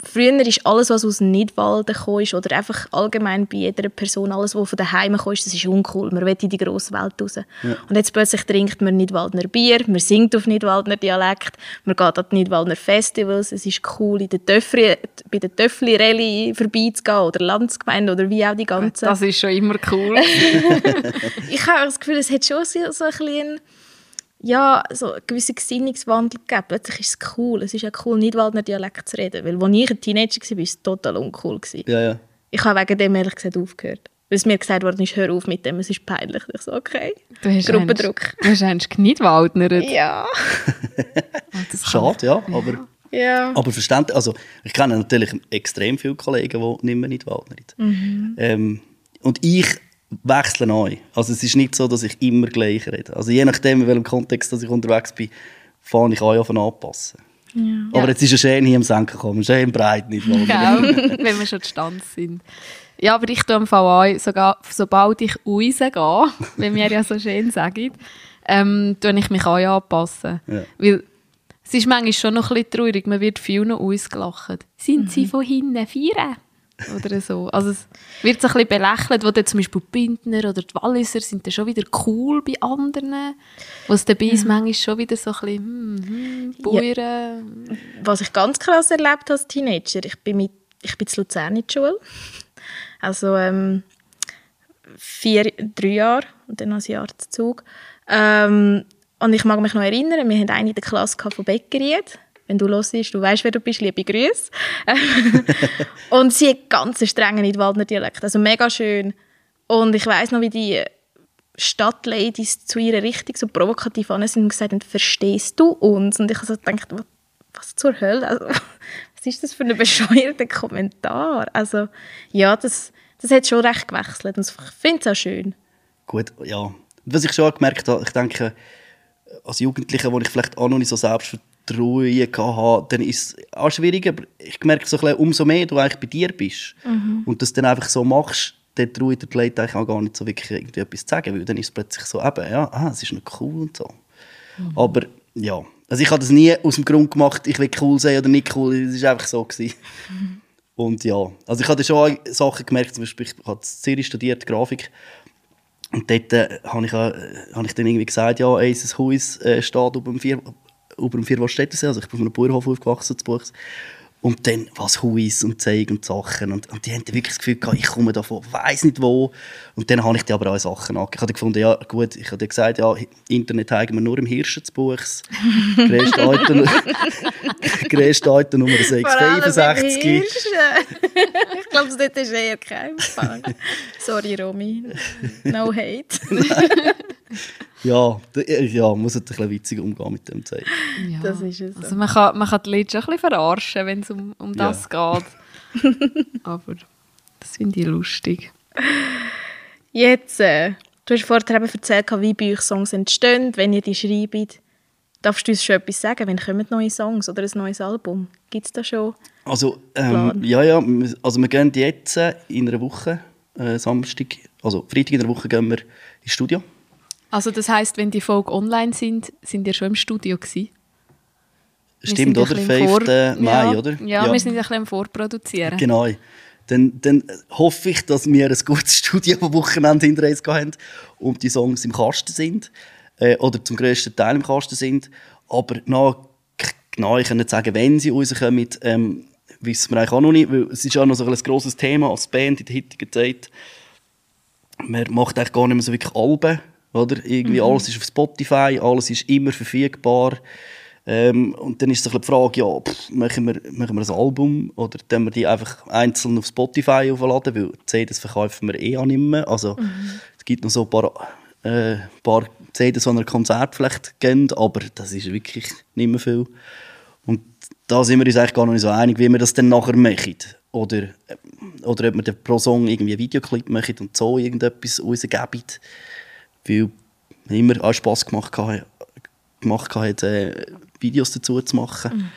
früher ist alles, was aus Nidwalden ist, oder einfach allgemein bei jeder Person, alles, was von daheim ist, das ist uncool. Man will in die grosse Welt raus. Und jetzt plötzlich trinkt man Nidwaldner Bier, man singt auf Nidwaldner Dialekt, man geht an die Nidwaldner Festivals, es ist cool, in der Töffli, bei der Töffli-Rallye vorbeizugehen oder Landsgemeinde oder wie auch die ganzen Das ist schon immer cool. ich habe das Gefühl, es hat schon so, so ein bisschen ja, so einen gewissen Gesinnungswandel gegeben. Plötzlich ist es cool. Es ist ja cool, Nidwaldner Dialekt zu reden. Weil, als ich ein Teenager war, war es total uncool. Gewesen. Ja, ja. Ich habe wegen dem ehrlich gesagt aufgehört. Weil es mir gesagt worden ist, hör auf mit dem, es ist peinlich. Ich so, okay. Du hast Gruppendruck. Du hast eigentlich nicht Waldner. Ja. Das kann Schade, ja. Aber, Ja. aber verständlich. Also, ich kenne natürlich extrem viele Kollegen, die nicht mehr die Waldner Mhm. ähm, Und ich wechsle neu. Also, es ist nicht so, dass ich immer gleich rede. Also, je nachdem, in welchem Kontext dass ich unterwegs bin, fange ich an, auf anpassen. Aber jetzt ist er schön hier im Senken gekommen, schön breit, nicht. Gell? Wenn wir schon Stand sind. Ja, aber ich tue am Fall an, sogar, sobald ich rausgehe, wie wir ja so schön sagen, ähm, tue ich mich auch anpassen. Ja. Weil es ist manchmal schon noch ein bisschen traurig, man wird viel noch ausgelacht. Sind sie von hinten vier? Oder so. Also es wird so ein bisschen belächelt, wo dann zum Beispiel die Bündner oder die Walliser sind dann schon wieder cool bei anderen. Wo es dann bei uns manchmal schon wieder so ein bisschen, hm, hm, Bauern. Was ich ganz krass erlebt habe als Teenager, ich bin, mit, ich bin zu Luzern in der Schule. Also ähm, vier, drei Jahre und dann noch ein Jahr zu Zug. Ähm, und ich mag mich noch erinnern, wir hatten eine in der Klasse von Beckeried. Wenn du los bist, du weißt, wer du bist, liebe Grüße. und sie hat ganz strengen Nidwaldner Dialekt, also mega schön. Und ich weiß noch, wie die Stadtladies zu ihrer Richtung so provokativ an sind und gesagt haben, verstehst du uns? Und ich habe so gedacht, was, was zur Hölle? Also, was ist das für ein bescheuerter Kommentar? Also, ja, das, das hat schon recht gewechselt und ich finde es auch schön. Gut, ja. Was ich schon gemerkt habe, ich denke, als Jugendlicher, wo ich vielleicht auch noch nicht so Selbstvertrauen hatte, dann ist es auch schwieriger. Aber ich merke so ein bisschen, umso mehr du eigentlich bei dir bist und das dann einfach so machst, dann traue ich der Leute eigentlich auch gar nicht so wirklich irgendwie etwas zu sagen, weil dann ist es plötzlich so, eben, ja, ah, es ist noch cool und so. Aber ja, also ich habe das nie aus dem Grund gemacht, ich will cool sein oder nicht cool, das war einfach so. Gewesen. Und ja, also ich habe schon Sachen gemerkt, zum Beispiel, ich habe Zürich studiert, Grafik, und dort äh, habe ich, äh, hab ich dann irgendwie gesagt, ja, unser Haus äh, steht über dem, Vier, über dem Vierwaldstättersee, also ich bin auf einem Bauernhof aufgewachsen zu Buchs. Und dann, was Haus und Zeug und Sachen. Und, und die haben dann wirklich das Gefühl gehabt, ich komme davon, weiss nicht wo. Und dann habe ich die aber auch Sachen angegeben. Ich habe gefunden, ja gut, ich habe gesagt, ja, Internet haben wir nur im Hirschen zu Buchs. Alten Nummer 665. ich glaube, das ist eher kein Fall. Sorry, Romy. No hate. Ja, da- ja, muss halt ein bisschen witzig umgehen mit dem Zeug. Ja. Das ist es. Also man kann, man kann die Leute schon ein bisschen verarschen, wenn es um, um Ja. das geht. Aber das finde ich lustig. Jetzt, äh, du hast vorher eben erzählt, wie bei euch Songs entstehen, wenn ihr die schreibt. Darfst du uns schon etwas sagen? Wann kommen neue Songs oder ein neues Album? Gibt es da schon? Also, ähm, ja, ja, wir- also wir gehen jetzt äh, in einer Woche, äh, Samstag, also Freitag in der Woche gehen wir ins Studio. Also das heißt, wenn die Folge online sind, sind ihr schon im Studio gewesen? Stimmt, oder? ein bisschen 5. Vor- Mai, ja. oder? Ja, wir sind ein bisschen am Vorproduzieren. Genau. Dann, dann hoffe ich, dass wir ein gutes Studio am Wochenende hinter uns haben und die Songs im Kasten sind. Äh, oder zum grössten Teil im Kasten sind. Aber noch genau, ich kann nicht sagen, wenn sie rauskommen, ähm, wissen wir eigentlich auch noch nicht, weil es ist auch noch so ein grosses Thema als Band in der heutigen Zeit. Man macht eigentlich gar nicht mehr so wirklich Alben, oder? Irgendwie alles ist auf Spotify, alles ist immer verfügbar. Ähm, und dann ist so die Frage, ja, pff, machen, wir, machen wir ein Album oder dann wir die einfach einzeln auf Spotify aufladen, weil CDs verkaufen wir eh auch nicht mehr. Also es gibt noch so ein paar, äh, paar CDs, die an ein Konzert vielleicht gehen, aber das ist wirklich nicht mehr viel. Und da sind wir uns eigentlich gar noch nicht so einig, wie wir das dann nachher machen. Oder, äh, oder ob wir pro Song irgendwie einen Videoclip machen und so irgendetwas rausgeben. Weil es immer auch Spass gemacht hat, gemacht hat äh, Videos dazu zu machen.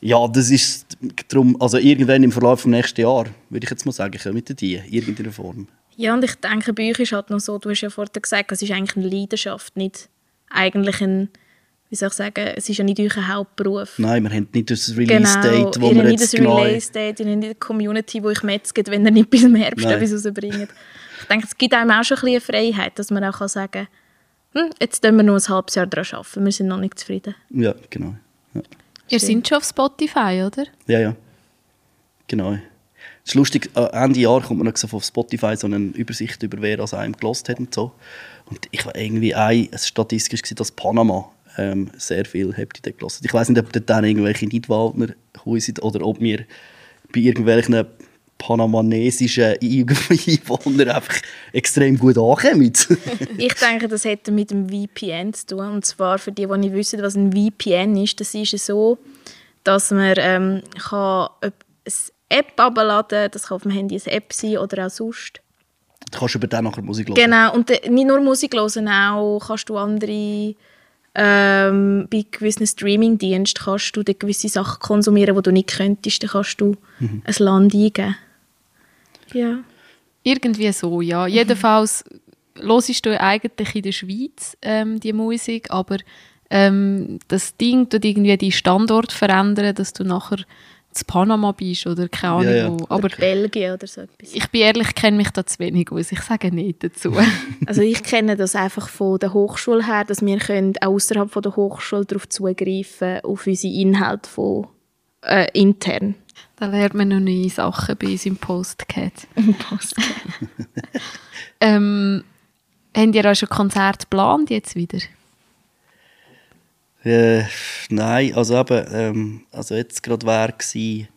Ja, das ist darum, also irgendwann im Verlauf des nächsten Jahr, würde ich jetzt mal sagen, kommen die in irgendeiner Form. Ja, und ich denke, bei euch ist halt noch so, du hast ja vorhin gesagt, es ist eigentlich eine Leidenschaft, nicht eigentlich ein, wie soll ich sagen, es ist ja nicht euer Hauptberuf. Nein, wir haben nicht das Genau, Release-Date, wo ihr wir habt nicht jetzt das genau... Release-Date, ihr habt nicht eine Community, die euch metzget, wenn ihr nicht bis im Herbst Nein. etwas rausbringt. Ich denke, es gibt einem auch schon ein bisschen eine Freiheit, dass man auch kann sagen kann, hm, jetzt tun wir noch ein halbes Jahr daran arbeiten, wir sind noch nicht zufrieden. Ja, genau. Ja. Ihr seid schon auf Spotify, oder? Ja, ja. Genau. Es ist lustig, äh, Ende Jahr kommt man noch so auf Spotify so eine Übersicht über wer also einem gelost hat und so. Und ich war irgendwie ein, es statistisch gesehen, dass Panama ähm, sehr viel habt ihr dort gelassen. Ich weiß nicht, ob dort dann irgendwelche Nidwaldner sind oder ob wir bei irgendwelchen panamanesischen Einwohnern einfach extrem gut ankommen. Ich denke, das hätte mit dem VPN zu tun. Und zwar für die, die nicht wissen, was ein VPN ist. Das ist so, dass man ähm, kann eine App abladen das kann auf dem Handy eine App sein oder auch sonst. du kannst über den nachher Musik hören. Genau, und äh, nicht nur Musik hören, auch kannst du andere... Ähm, bei gewissen Streamingdiensten kannst du gewisse Sachen konsumieren, die du nicht könntest. Dann kannst du Mhm. ein Land eingeben. Ja. Irgendwie so, ja. Jedenfalls hörst du eigentlich in der Schweiz ähm, die Musik, aber ähm, das Ding tut irgendwie die Standort verändern, dass du nachher zu Panama bist oder keine Ahnung Ja, ja. wo. Aber Belgien oder so etwas. ich bin ehrlich, ich kenne mich da zu wenig aus. Ich sage nicht dazu. Also ich kenne das einfach von der Hochschule her, dass wir können außerhalb von der Hochschule darauf zugreifen auf unsere Inhalte von äh, intern. Da lernt man noch neue Sachen bei uns im Postcat. ähm, habt ihr auch schon Konzert geplant jetzt wieder? Äh, nein, also eben, ähm, also jetzt gerade wäre gsi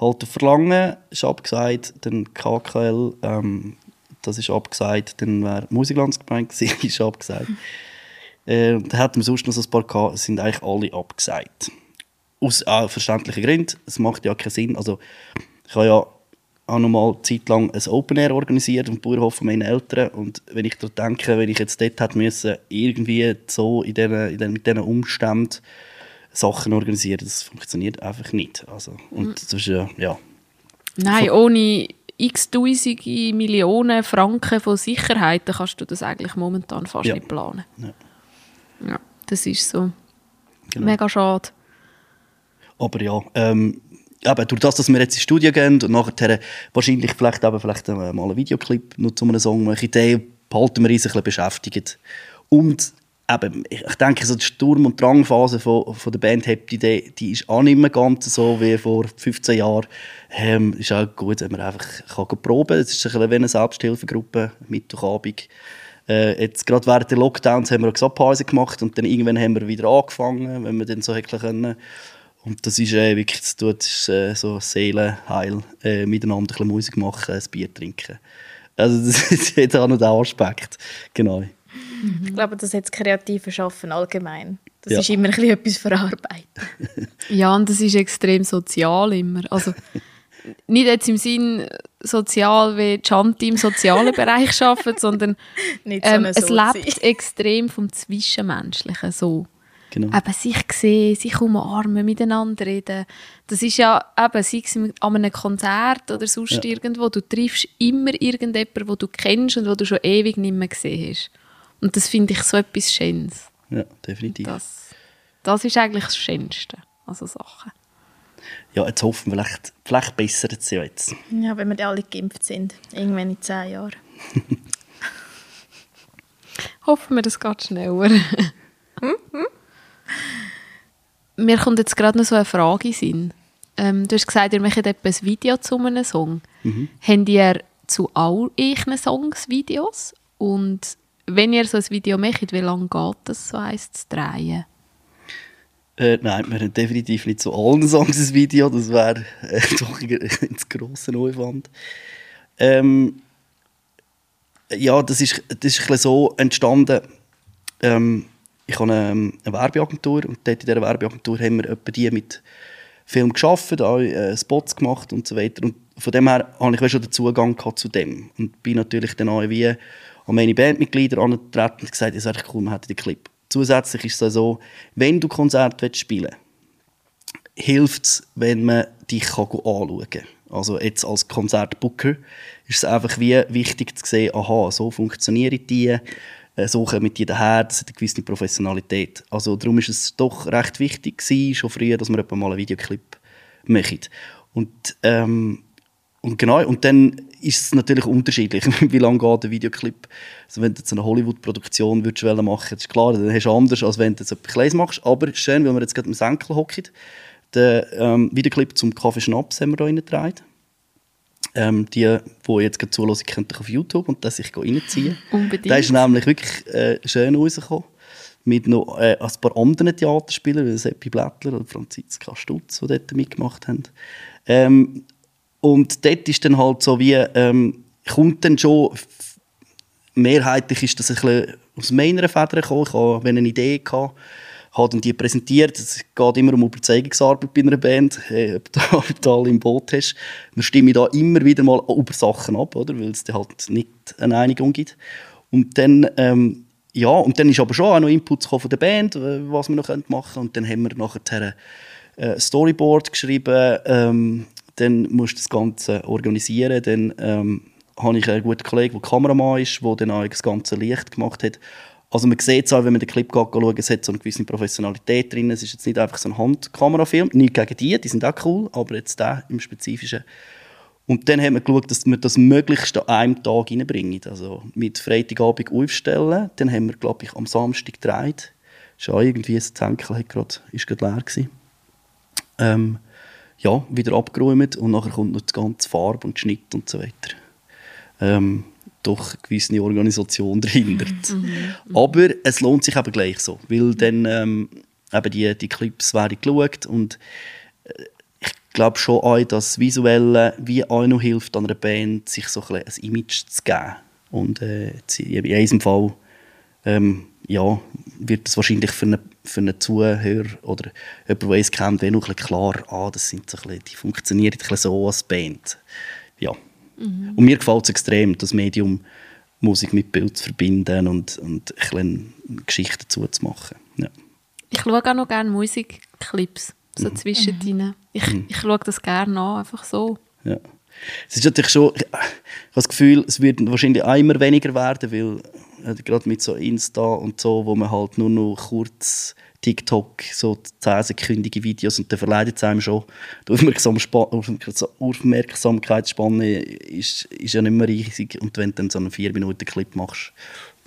halt der Verlangen ist abgesagt, dann KKL, ähm, das ist abgesagt, dann wäre Musiklandsgemeinde gewesen, ist abgesagt. Äh, dann hätten wir sonst noch so ein paar gehabt, es sind eigentlich alle abgesagt. Aus äh, verständlichen Gründen, es macht ja keinen Sinn, also ich habe ja auch noch mal eine Zeit lang ein Open Air organisiert im Bauernhof von meinen Eltern und wenn ich daran denke, wenn ich jetzt dort hätte müssen, irgendwie so in diesen, in diesen, mit diesen Umständen Sachen organisieren, das funktioniert einfach nicht. Also, und das ist ja, ja, Nein, ohne x tausende Millionen Franken von Sicherheiten kannst du das eigentlich momentan fast Ja. nicht planen. Ja. Ja, das ist so. Genau. Mega schade. Aber ja, ähm, eben durch das, dass wir jetzt ins Studio gehen und nachher wahrscheinlich vielleicht, eben vielleicht äh, mal einen Videoclip noch zu einem Song machen, den behalten wir uns ein bisschen beschäftigt. Und eben, ich denke, so die Sturm- und Drangphase von, von der Band Happy die, die ist auch nicht mehr ganz so wie vor 15 Jahren. Ähm, ist auch gut, wenn man einfach kann proben Es ist ein bisschen wie eine Selbsthilfegruppe, Mittwochabend. Äh, jetzt gerade während der Lockdowns haben wir auch Gesamtpause gemacht und dann irgendwann haben wir wieder angefangen, wenn wir dann so hätten können. Und das ist äh, wirklich, das tut ist, äh, so Seelenheil, äh, miteinander ein bisschen Musik machen, ein Bier trinken. Also das, das hat auch noch den Aspekt, genau. Ich glaube, das hat das kreative Schaffen allgemein. Das Ja. ist immer ein bisschen etwas verarbeiten. Ja, und das ist extrem sozial immer. Also nicht jetzt im Sinn sozial, wie Chanti im sozialen Bereich arbeitet, sondern Nicht so ähm, eine es lebt extrem vom Zwischenmenschlichen so. Genau. Eben sich sehen, sich umarmen, miteinander reden. Das ist ja eben, sei es an einem Konzert oder sonst Ja. irgendwo, du triffst immer irgendjemanden, den du kennst und wo du schon ewig nicht mehr gesehen hast. Und das finde ich so etwas Schönes. Ja, definitiv. Das, das ist eigentlich das Schönste. Also Sachen. Ja, jetzt hoffen wir, vielleicht, vielleicht bessert es ja jetzt. Ja, wenn wir alle geimpft sind. Irgendwann in zehn Jahren. Hoffen wir, das geht schneller. Mir kommt jetzt gerade noch so eine Frage in Sinn. Ähm, du hast gesagt, ihr macht etwa ein Video zu einem Song. Mhm. Habt ihr zu all euren Songs Videos? Und wenn ihr so ein Video macht, wie lange geht das, so eins zu drehen? Äh, nein, wir haben definitiv nicht zu allen Songs ein Video. Das wäre äh, doch ein, grosser Aufwand. Ähm, ja, das ist, das ist ein so entstanden. Ähm, ich habe eine, eine Werbeagentur und dort in dieser Werbeagentur haben wir etwa die mit Film geschaffen, auch äh, Spots gemacht und so weiter. Und von dem her habe ich schon den Zugang gehabt zu dem und bin natürlich dann auch wie an meine Bandmitglieder angetreten und gesagt, es wäre cool, man hätte den Clip. Zusätzlich ist es so, wenn du Konzerte spielen willst, hilft es, wenn man dich kann anschauen kann. Also jetzt als Konzertbooker ist es einfach wie wichtig zu sehen, aha, so funktionieren die, so kommen die daher, das hat eine gewisse Professionalität. Also darum ist es doch recht wichtig gewesen, schon früher, dass etwa mal einen Videoclip macht. Und, ähm, und genau, und dann ist es natürlich unterschiedlich, wie lange geht der Videoclip. Also wenn du jetzt eine Hollywood-Produktion machen würdest, ist klar, dann hast du anders, als wenn du jetzt etwas Kleines machst. Aber schön, weil wir jetzt gerade im Senkel hocken. Den ähm, Videoclip zum Kaffee Schnaps haben wir hier reingetragen. Ähm, die, die jetzt gerade zuhören, können auf YouTube und das sich reinziehen. Unbedingt. Der ist nämlich wirklich äh, schön rausgekommen. Mit noch äh, ein paar anderen Theaterspielern, wie Seppi Blättler oder Franziska Stutz, die dort mitgemacht haben. Ähm, und dort ist dann halt so wie, ähm, kommt dann schon, mehrheitlich ist das ein bisschen aus meiner Feder gekommen. Ich hatte eine Idee, gehabt, habe dann die präsentiert. Es geht immer um Überzeugungsarbeit bei einer Band, hey, ob, du, ob alle im Boot hast. Wir stimmen da immer wieder mal über Sachen ab, oder? weil es da halt nicht eine Einigung gibt. Und dann, ähm, ja, und dann ist aber schon auch noch Inputs von der Band, was wir noch machen können. Und dann haben wir nachher ein äh, Storyboard geschrieben, ähm, dann musst du das Ganze organisieren, dann ähm, habe ich einen guten Kollegen, der Kameramann ist, der dann auch das ganze Licht gemacht hat. Also man sieht es auch, wenn man den Clip schaut, es hat so eine gewisse Professionalität drin. Es ist jetzt nicht einfach so ein Handkamerafilm, nicht gegen die, die sind auch cool, aber jetzt der im Spezifischen. Und dann haben wir geschaut, dass wir das möglichst an einem Tag reinbringen. Also mit Freitagabend aufstellen, dann haben wir, glaube ich, am Samstag gedreht. Ist irgendwie, das Zenkel hat grad, ist gerade leer gewesen. Ähm, ja, wieder abgeräumt und nachher kommt noch die ganze Farbe und Schnitt und so weiter. Ähm, doch eine gewisse Organisation dahinter. Mhm. Aber es lohnt sich eben gleich so, weil dann ähm, eben die, die Clips werden geschaut und äh, ich glaube schon auch, dass das Visuelle wie auch noch hilft, an einer Band sich so ein, ein Image zu geben. Und äh, in diesem Fall ähm, ja, wird es wahrscheinlich für einen, für einen Zuhörer oder jemand, der es kennt, noch ein klar, ah, das sind so ein bisschen, die funktionieren ein bisschen so als Band. Ja. Mhm. Und mir gefällt es extrem, das Medium Musik mit Bild zu verbinden und, und ein bisschen Geschichte dazu zu machen. Ja. Ich schaue auch noch gerne Musikclips, so mhm. zwischendrin. Ich, mhm. ich schaue das gerne an, einfach so. Ja. Es ist natürlich schon, ich, ich habe das Gefühl, es wird wahrscheinlich auch immer weniger werden, weil äh, gerade mit so Insta und so, wo man halt nur noch kurz TikTok, so 10-sekündige Videos und dann verleidet es einem schon. Die Aufmerksamkeitsspanne ist, ist ja nicht mehr riesig und wenn du dann so einen 4-Minuten-Clip machst,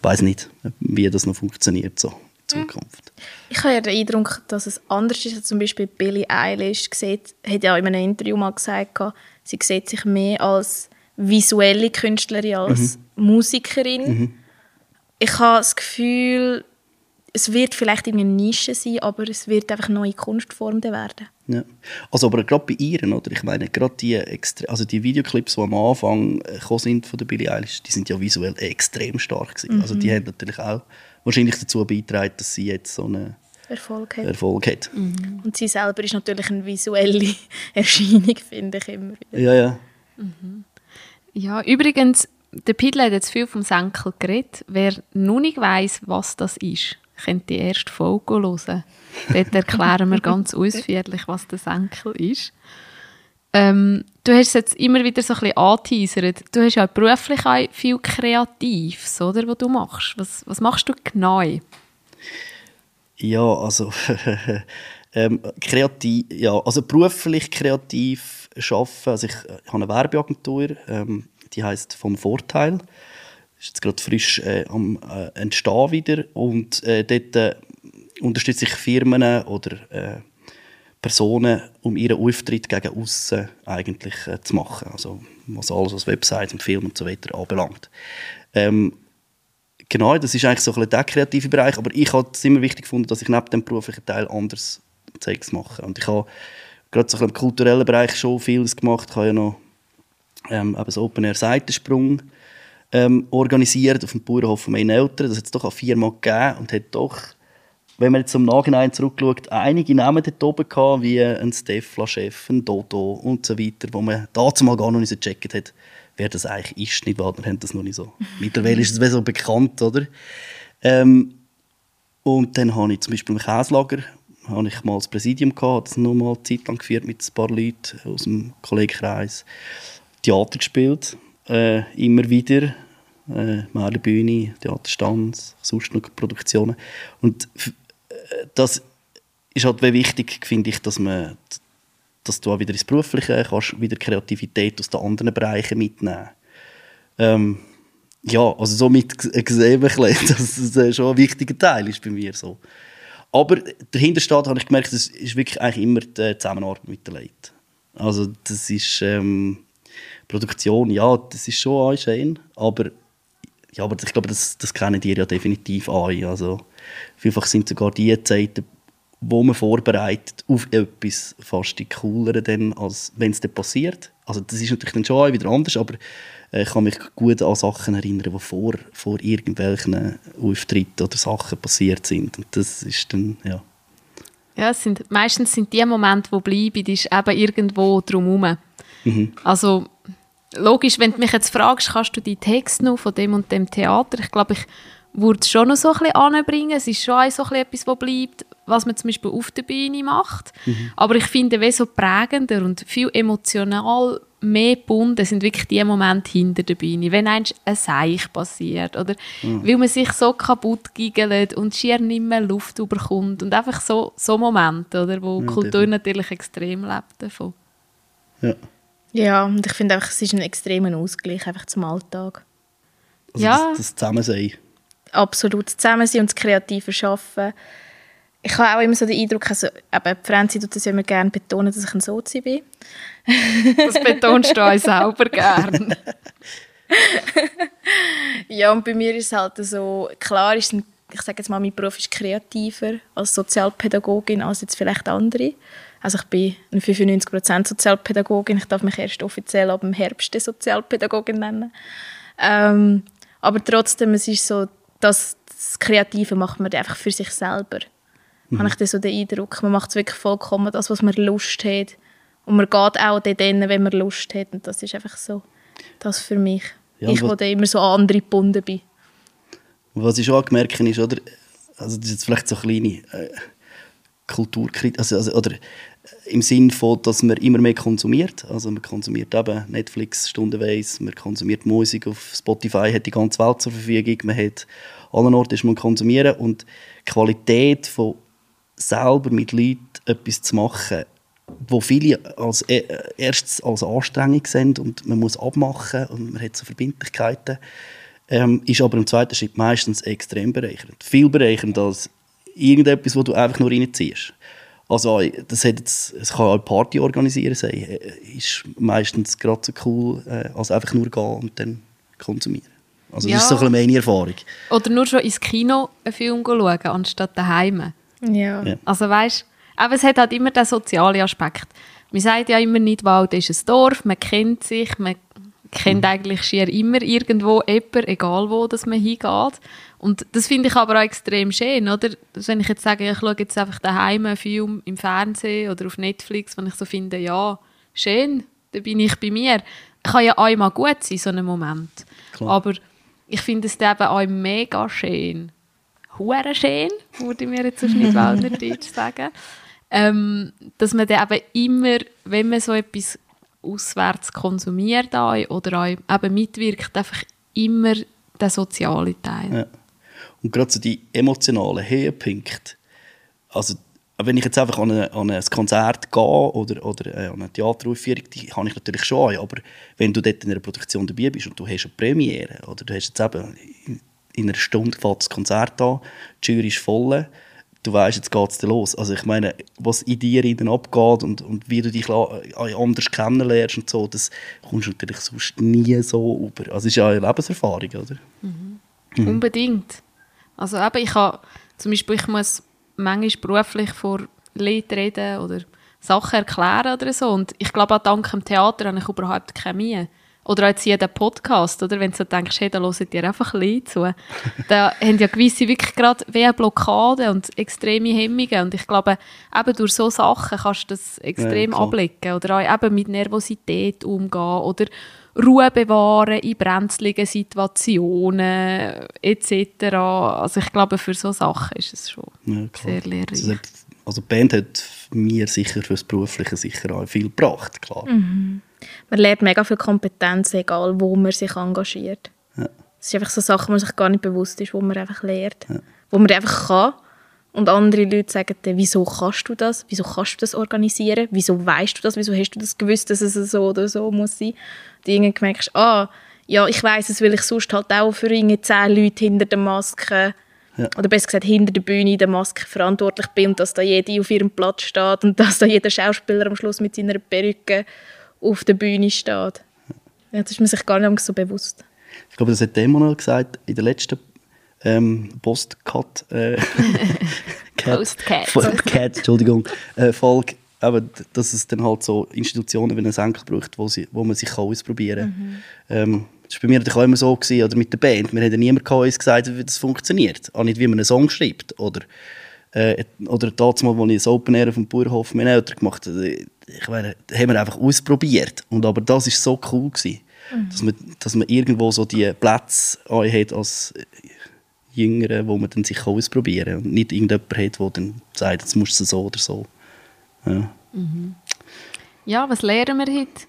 weiß nicht, wie das noch funktioniert so. Zukunft. Ich habe ja den Eindruck, dass es anders ist. Zum Beispiel Billie Eilish sieht, hat ja in einem Interview mal gesagt, sie sieht sich mehr als visuelle Künstlerin als mhm. Musikerin. Mhm. Ich habe das Gefühl, es wird vielleicht in einer Nische sein, aber es wird einfach neue Kunstform werden. Ja. Also aber gerade bei ihren, oder? Ich meine, gerade die, also die Videoclips, die am Anfang äh, sind von der Billie Eilish, die sind ja visuell extrem stark gewesen. Mhm. Also die haben natürlich auch wahrscheinlich dazu beigetragen, dass sie jetzt so einen Erfolg hat. Erfolg hat. Mhm. Und sie selber ist natürlich eine visuelle Erscheinung, finde ich immer wieder. Ja, ja. Mhm. Ja, übrigens, der Pidle hat jetzt viel vom Senkel geredet. Wer noch nicht weiss, was das ist, könnt die erste Folge hören. Dort erklären wir ganz ausführlich, was der Senkel ist. Ähm, du hast es jetzt immer wieder so ein bisschen angeteasert. Du hast ja beruflich auch viel Kreatives, oder, was du machst. Was, was machst du genau? Ja, also ähm, kreativ, ja, also beruflich kreativ arbeiten. Also ich, ich habe eine Werbeagentur, ähm, die heißt vom Vorteil. Ist jetzt gerade frisch äh, am äh, entstehen wieder und äh, dort äh, unterstütze ich Firmen oder äh, Personen, um ihren Auftritt gegen außen eigentlich äh, zu machen. Also was alles, was Websites und Film und so weiter anbelangt. Ähm, genau, das ist eigentlich so ein der kreative Bereich, aber ich habe es immer wichtig gefunden, dass ich neben dem beruflichen Teil anders Zeugs mache. Und ich habe gerade so im kulturellen Bereich schon vieles gemacht. Ich habe ja noch ähm, eben so Open Air Seitensprung ähm, organisiert auf dem Bauernhof von meinen Eltern. Das hat es doch auch viermal gegeben und hat doch, wenn man jetzt im Nachhinein zurückschaut, einige Namen dort oben gehabt, wie ein Stefla-Chef, ein Dodo und so weiter, wo man dazu mal gar noch nicht gecheckt hat, wer das eigentlich ist. Nicht wahr? Wir haben das noch nicht so. Mittlerweile ist es so bekannt, oder? Ähm, und dann habe ich zum Beispiel im Käslager habe ich mal das Präsidium gehabt, das noch mal eine Zeit lang geführt mit ein paar Leuten aus dem Kollegenkreis. Theater gespielt, äh, immer wieder. Äh, Bühne, Theaterstanz, sonst noch Produktionen. Und äh, das ist halt wichtig, finde ich, dass man dass du auch wieder ins Berufliche kannst, wieder Kreativität aus den anderen Bereichen mitnehmen. Ähm, ja, also somit gesehen, dass das schon ein wichtiger Teil ist bei mir so. Aber dahinter steht, habe ich gemerkt, das ist wirklich eigentlich immer die Zusammenarbeit mit den Leuten. Also das ist ähm, Produktion, ja, das ist schon schön, aber ja, aber ich glaube, das, das kennen die ja definitiv an. Also vielfach sind sogar die Zeiten, wo man vorbereitet auf etwas, fast die cooleren, als wenn es dann passiert. Also das ist natürlich dann schon wieder anders, aber äh, ich kann mich gut an Sachen erinnern, die vor, vor irgendwelchen Auftritten oder Sachen passiert sind. Und das ist dann, ja. Ja, sind, meistens sind die Momente, die bleiben, die ist eben irgendwo drumherum. Mhm. Also logisch, wenn du mich jetzt fragst, kannst du die Texte noch von dem und dem Theater, ich glaube, ich würde es schon noch so ein bisschen anbringen. Es ist schon so ein etwas, was bleibt, was man zum Beispiel auf der Bühne macht. Mhm. Aber ich finde, wie so prägender und viel emotional mehr gebunden sind wirklich die Momente hinter der Bühne. Wenn ein Seich passiert oder mhm. weil man sich so kaputt giggelt und schier nicht mehr Luft bekommt und einfach so, so Momente, oder, wo ja, Kultur natürlich extrem lebt davon. Ja. Ja, und ich finde einfach, es ist ein extremer Ausgleich einfach zum Alltag. Also ja. das, das Zusammensein. Absolut, das Zusammensein und das kreative Arbeiten ich habe auch immer so den Eindruck, also, eben, Franzi tut das immer gerne betonen, dass ich ein Sozi bin. das betonst du auch selber gerne. ja, und bei mir ist es halt so, klar ist ein, ich sage jetzt mal, mein Beruf ist kreativer als Sozialpädagogin als jetzt vielleicht andere. Also ich bin eine 95% Sozialpädagogin, ich darf mich erst offiziell ab dem Herbst Sozialpädagogin nennen. Ähm, aber trotzdem, es ist so, dass das Kreative macht man einfach für sich selber mhm. habe ich dann so den Eindruck, man macht es wirklich vollkommen das, was man Lust hat. Und man geht auch dann, wenn man Lust hat. Und das ist einfach so das für mich. Ja, ich, wo dann immer so an andere gebunden bin. Was ich auch gemerkt habe, ist, oder, also das ist jetzt vielleicht so eine kleine äh, Kulturkritik, also, also, oder äh, im Sinn von, dass man immer mehr konsumiert. Also man konsumiert eben Netflix stundenweise, man konsumiert Musik auf Spotify, hat die ganze Welt zur Verfügung, man hat allen Orten ist man konsumieren und die Qualität von selber mit Leuten etwas zu machen, wo viele als e-, erstes als Anstrengung sind und man muss abmachen und man hat so Verbindlichkeiten, ähm, ist aber im zweiten Schritt meistens extrem bereichernd. Viel bereichernd als irgendetwas, wo du einfach nur reinziehst. Also das, hat jetzt, das kann auch Party organisieren sein, ist meistens gerade so cool, äh, als einfach nur gehen und dann konsumieren. Also das ja. ist so ein meine Erfahrung. Oder nur schon ins Kino einen Film schauen, anstatt daheim. Ja. Also weißt, aber es hat halt immer den sozialen Aspekt. Man sagt ja immer nicht, Wald ist ein Dorf, man kennt sich, man kennt mhm. eigentlich schier immer irgendwo jemanden, egal wo dass man hingeht. Und das finde ich aber auch extrem schön, oder? Wenn ich jetzt sage, ich schaue jetzt einfach daheim einen Film im Fernsehen oder auf Netflix, wenn ich so finde, ja, schön, dann bin ich bei mir. Kann ja einmal gut sein, so ein Moment. Klar. Aber ich finde es eben auch mega schön, hure schön, würde ich mir jetzt auf Nidwaldner Deutsch sagen. Ähm, dass man dann eben immer, wenn man so etwas auswärts konsumiert oder auch eben mitwirkt, einfach immer den sozialen Teil. Ja. Und gerade so die emotionalen Höhepunkte, also wenn ich jetzt einfach an, eine, an ein Konzert gehe oder, oder äh, an eine Theateraufführung, die kann ich natürlich schon an, aber wenn du dort in einer Produktion dabei bist und du hast eine Premiere oder du hast jetzt eben in, in einer Stunde das Konzert an, die Jury ist voll, du weißt, jetzt geht es los. Also ich meine, was in dir innen abgeht und, und wie du dich anders kennenlernst und so, das kommst du natürlich sonst nie so über. Also es ist ja eine Lebenserfahrung, oder? Mhm. Mhm. Unbedingt. Also eben, ich habe zum Beispiel, ich muss manchmal beruflich vor Leuten reden oder Sachen erklären oder so und ich glaube auch dank dem Theater habe ich überhaupt keine Mühe oder jetzt jeden Podcast, oder? Wenn du so denkst, hey, da hört ihr einfach ein zu. da haben ja gewisse wirklich gerade wie eine Blockade und extreme Hemmungen. Und ich glaube, eben durch so Sachen kannst du das extrem ja, ablegen. Oder auch eben mit Nervosität umgehen oder Ruhe bewahren in brenzligen Situationen etc. Also ich glaube, für so Sachen ist es schon ja, sehr lehrreich. Also, also die Band hat mir sicher fürs Berufliche sicher auch viel gebracht, klar. Mhm. Man lernt mega viel Kompetenz, egal wo man sich engagiert. Ja. Es ist einfach so Sachen, wo man sich gar nicht bewusst ist, wo man einfach lernt. Ja. Wo man einfach kann. Und andere Leute sagen dann, wieso kannst du das? Wieso kannst du das organisieren? Wieso weißt du das? Wieso hast du das gewusst, dass es so oder so muss sein? Und irgendwie merkst ah, ja, ich weiß es, weil ich sonst halt auch für irgendwie zehn Leute hinter der Maske ja. oder besser gesagt hinter der Bühne in der Maske verantwortlich bin und dass da jede auf ihrem Platz steht und dass da jeder Schauspieler am Schluss mit seiner Perücke auf der Bühne steht. Das ist man sich gar nicht so bewusst. Ich glaube, das hat Demo gesagt in der letzten ähm, äh, Postcat. Postcat, Entschuldigung, äh, Folge, aber dass es dann halt so Institutionen wie einen Senkel braucht, wo, sie, wo man sich kann ausprobieren kann. Mhm. Ähm, das war bei mir natürlich auch immer so, gewesen, oder mit der Band. Wir haben niemand uns gesagt, wie das funktioniert. Auch nicht, wie man einen Song schreibt. Oder, äh, oder damals, als ich das Open Air auf dem Bauernhof mit meinen Eltern gemacht habe, ich meine, haben wir einfach ausprobiert. Und aber das war so cool gewesen, mhm. dass, man, dass man irgendwo so die Plätze hat als Jüngere, wo man dann sich ausprobieren kann und nicht irgendjemand hat, der dann sagt, jetzt musst du so oder so. Ja, mhm. ja was lernen wir heute?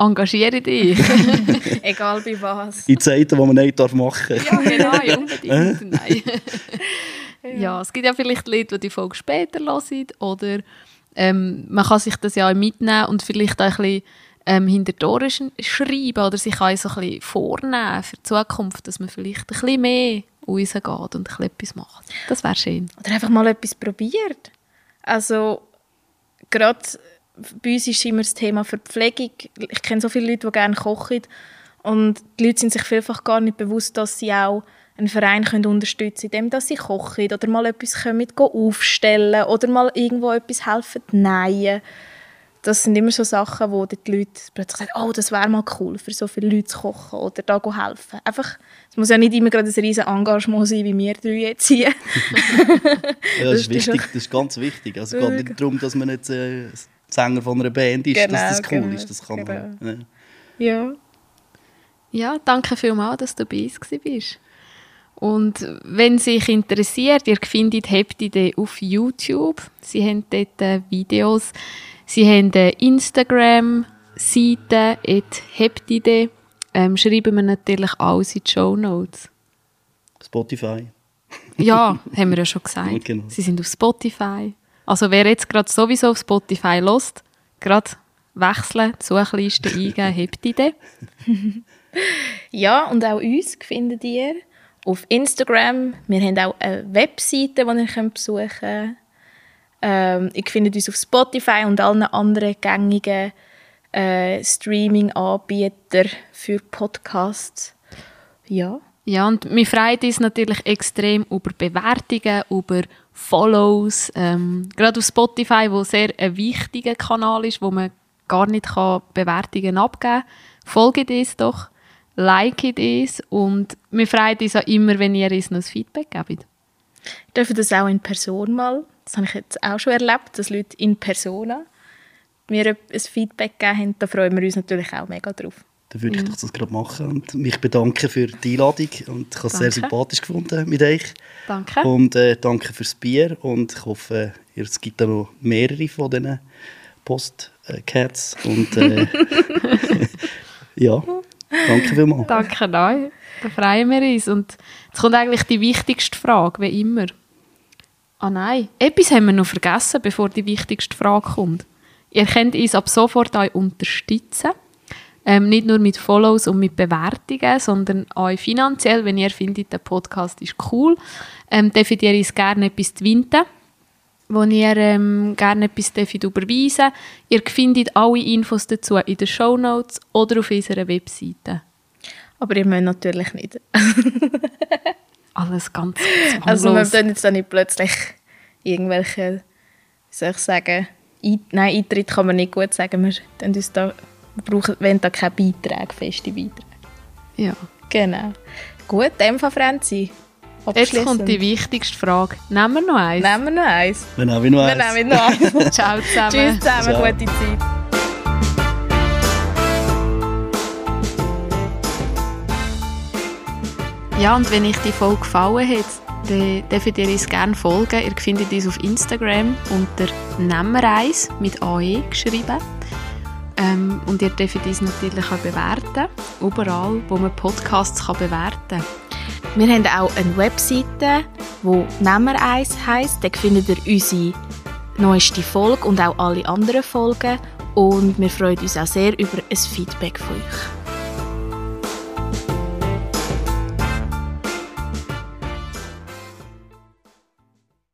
Engagiere dich. Egal bei was. In Zeiten, die man nicht machen darf. ja, genau, unbedingt. Nein. ja, es gibt ja vielleicht Leute, die die Folge später hören oder ähm, man kann sich das ja auch mitnehmen und vielleicht auch ein bisschen ähm, hinter die Ohren schreiben oder sich auch so ein bisschen vornehmen für die Zukunft, dass man vielleicht ein bisschen mehr rausgeht und ein bisschen etwas macht. Das wäre schön. Oder einfach mal etwas probiert. Also gerade bei uns ist immer das Thema Verpflegung. Ich kenne so viele Leute, die gerne kochen und die Leute sind sich vielfach gar nicht bewusst, dass sie auch einen Verein können unterstützen können, indem sie kochen oder mal etwas mit aufstellen oder mal irgendwo etwas helfen nähen. Das sind immer so Sachen, wo die Leute plötzlich sagen, oh, das wäre mal cool, für so viele Leute zu kochen oder da helfen. Einfach, es muss ja nicht immer gerade ein riesen Engagement sein, wie wir drei jetzt hier. ja, das, ist wichtig, das ist ganz wichtig. Also es geht nicht darum, dass man jetzt äh, Sänger von einer Band ist, genau, dass das cool genau, ist. Das kann genau. man. Ja. ja. Ja, danke vielmals, dass du bei uns warst. Und wenn sich interessiert, ihr findet Heptide auf YouTube. Sie haben dort äh, Videos. Sie haben eine Instagram-Seite, Heptide. Ähm, schreiben wir natürlich alles in die Show Notes. Spotify. ja, haben wir ja schon gesagt. Genau. Sie sind auf Spotify. Also wer jetzt gerade sowieso auf Spotify lost, gerade wechseln, Suchliste eingeben, Heptide. ja, und auch uns findet ihr auf Instagram. Wir haben auch eine Webseite, die ihr besuchen könnt. Ähm, ihr findet uns auf Spotify und allen anderen gängigen äh, Streaming-Anbietern für Podcasts. Ja. Ja, und wir freuen uns natürlich extrem über Bewertungen, über Follows. Ähm, gerade auf Spotify, wo sehr ein wichtiger Kanal ist, wo man gar nicht kann Bewertungen abgeben kann. Folgt uns doch liket es und wir freuen uns auch immer, wenn ihr uns noch ein Feedback gebt. Dürfen das auch in Person mal? Das habe ich jetzt auch schon erlebt, dass Leute in Persona mir ein Feedback gegeben haben. Da freuen wir uns natürlich auch mega drauf. Dann würde ich mhm. das gerade machen und mich bedanken für die Einladung und ich habe es sehr sympathisch gefunden mit euch. Danke. Und äh, danke fürs Bier und ich hoffe, es gibt noch mehrere von diesen Postcats und äh, ja. Danke vielmals. Danke euch. Da freuen wir uns. Und jetzt kommt eigentlich die wichtigste Frage, wie immer. Ah nein, etwas haben wir noch vergessen, bevor die wichtigste Frage kommt. Ihr könnt uns ab sofort euch unterstützen. Ähm, nicht nur mit Follows und mit Bewertungen, sondern euch finanziell, wenn ihr findet, der Podcast ist cool. Ähm, dürft ihr uns gerne etwas twinten, wo ihr ähm, gerne etwas dürft überweisen Ihr findet alle Infos dazu in den Show Notes oder auf unserer Webseite. Aber ihr müsst natürlich nicht. Alles ganz Also wir tun jetzt nicht plötzlich irgendwelche, wie soll ich sagen, Ein Nein, Eintritt kann man nicht gut sagen. Wir, uns da, wir brauchen, wollen da keine Beiträge, feste Beiträge. Ja. Genau. Gut, in dem Fall, Franzi. Jetzt kommt die wichtigste Frage. Nehmen wir noch eins? Nehmen wir noch eins. Dann habe ich noch Wir eins. nehmen noch eins. Ciao zusammen. Tschüss zusammen, Ciao. gute Zeit. Ja, und wenn euch die Folge gefallen hat, dann dürft ihr uns gerne folgen. Ihr findet uns auf Instagram unter Nemmereis mit AE geschrieben. Ähm, und ihr dürft uns natürlich auch bewerten. Überall, wo man Podcasts kann bewerten kann. Wir haben auch eine Webseite, die Nehmer 1 heisst. Da findet ihr unsere neueste Folge und auch alle anderen Folgen. Und wir freuen uns auch sehr über ein Feedback von euch.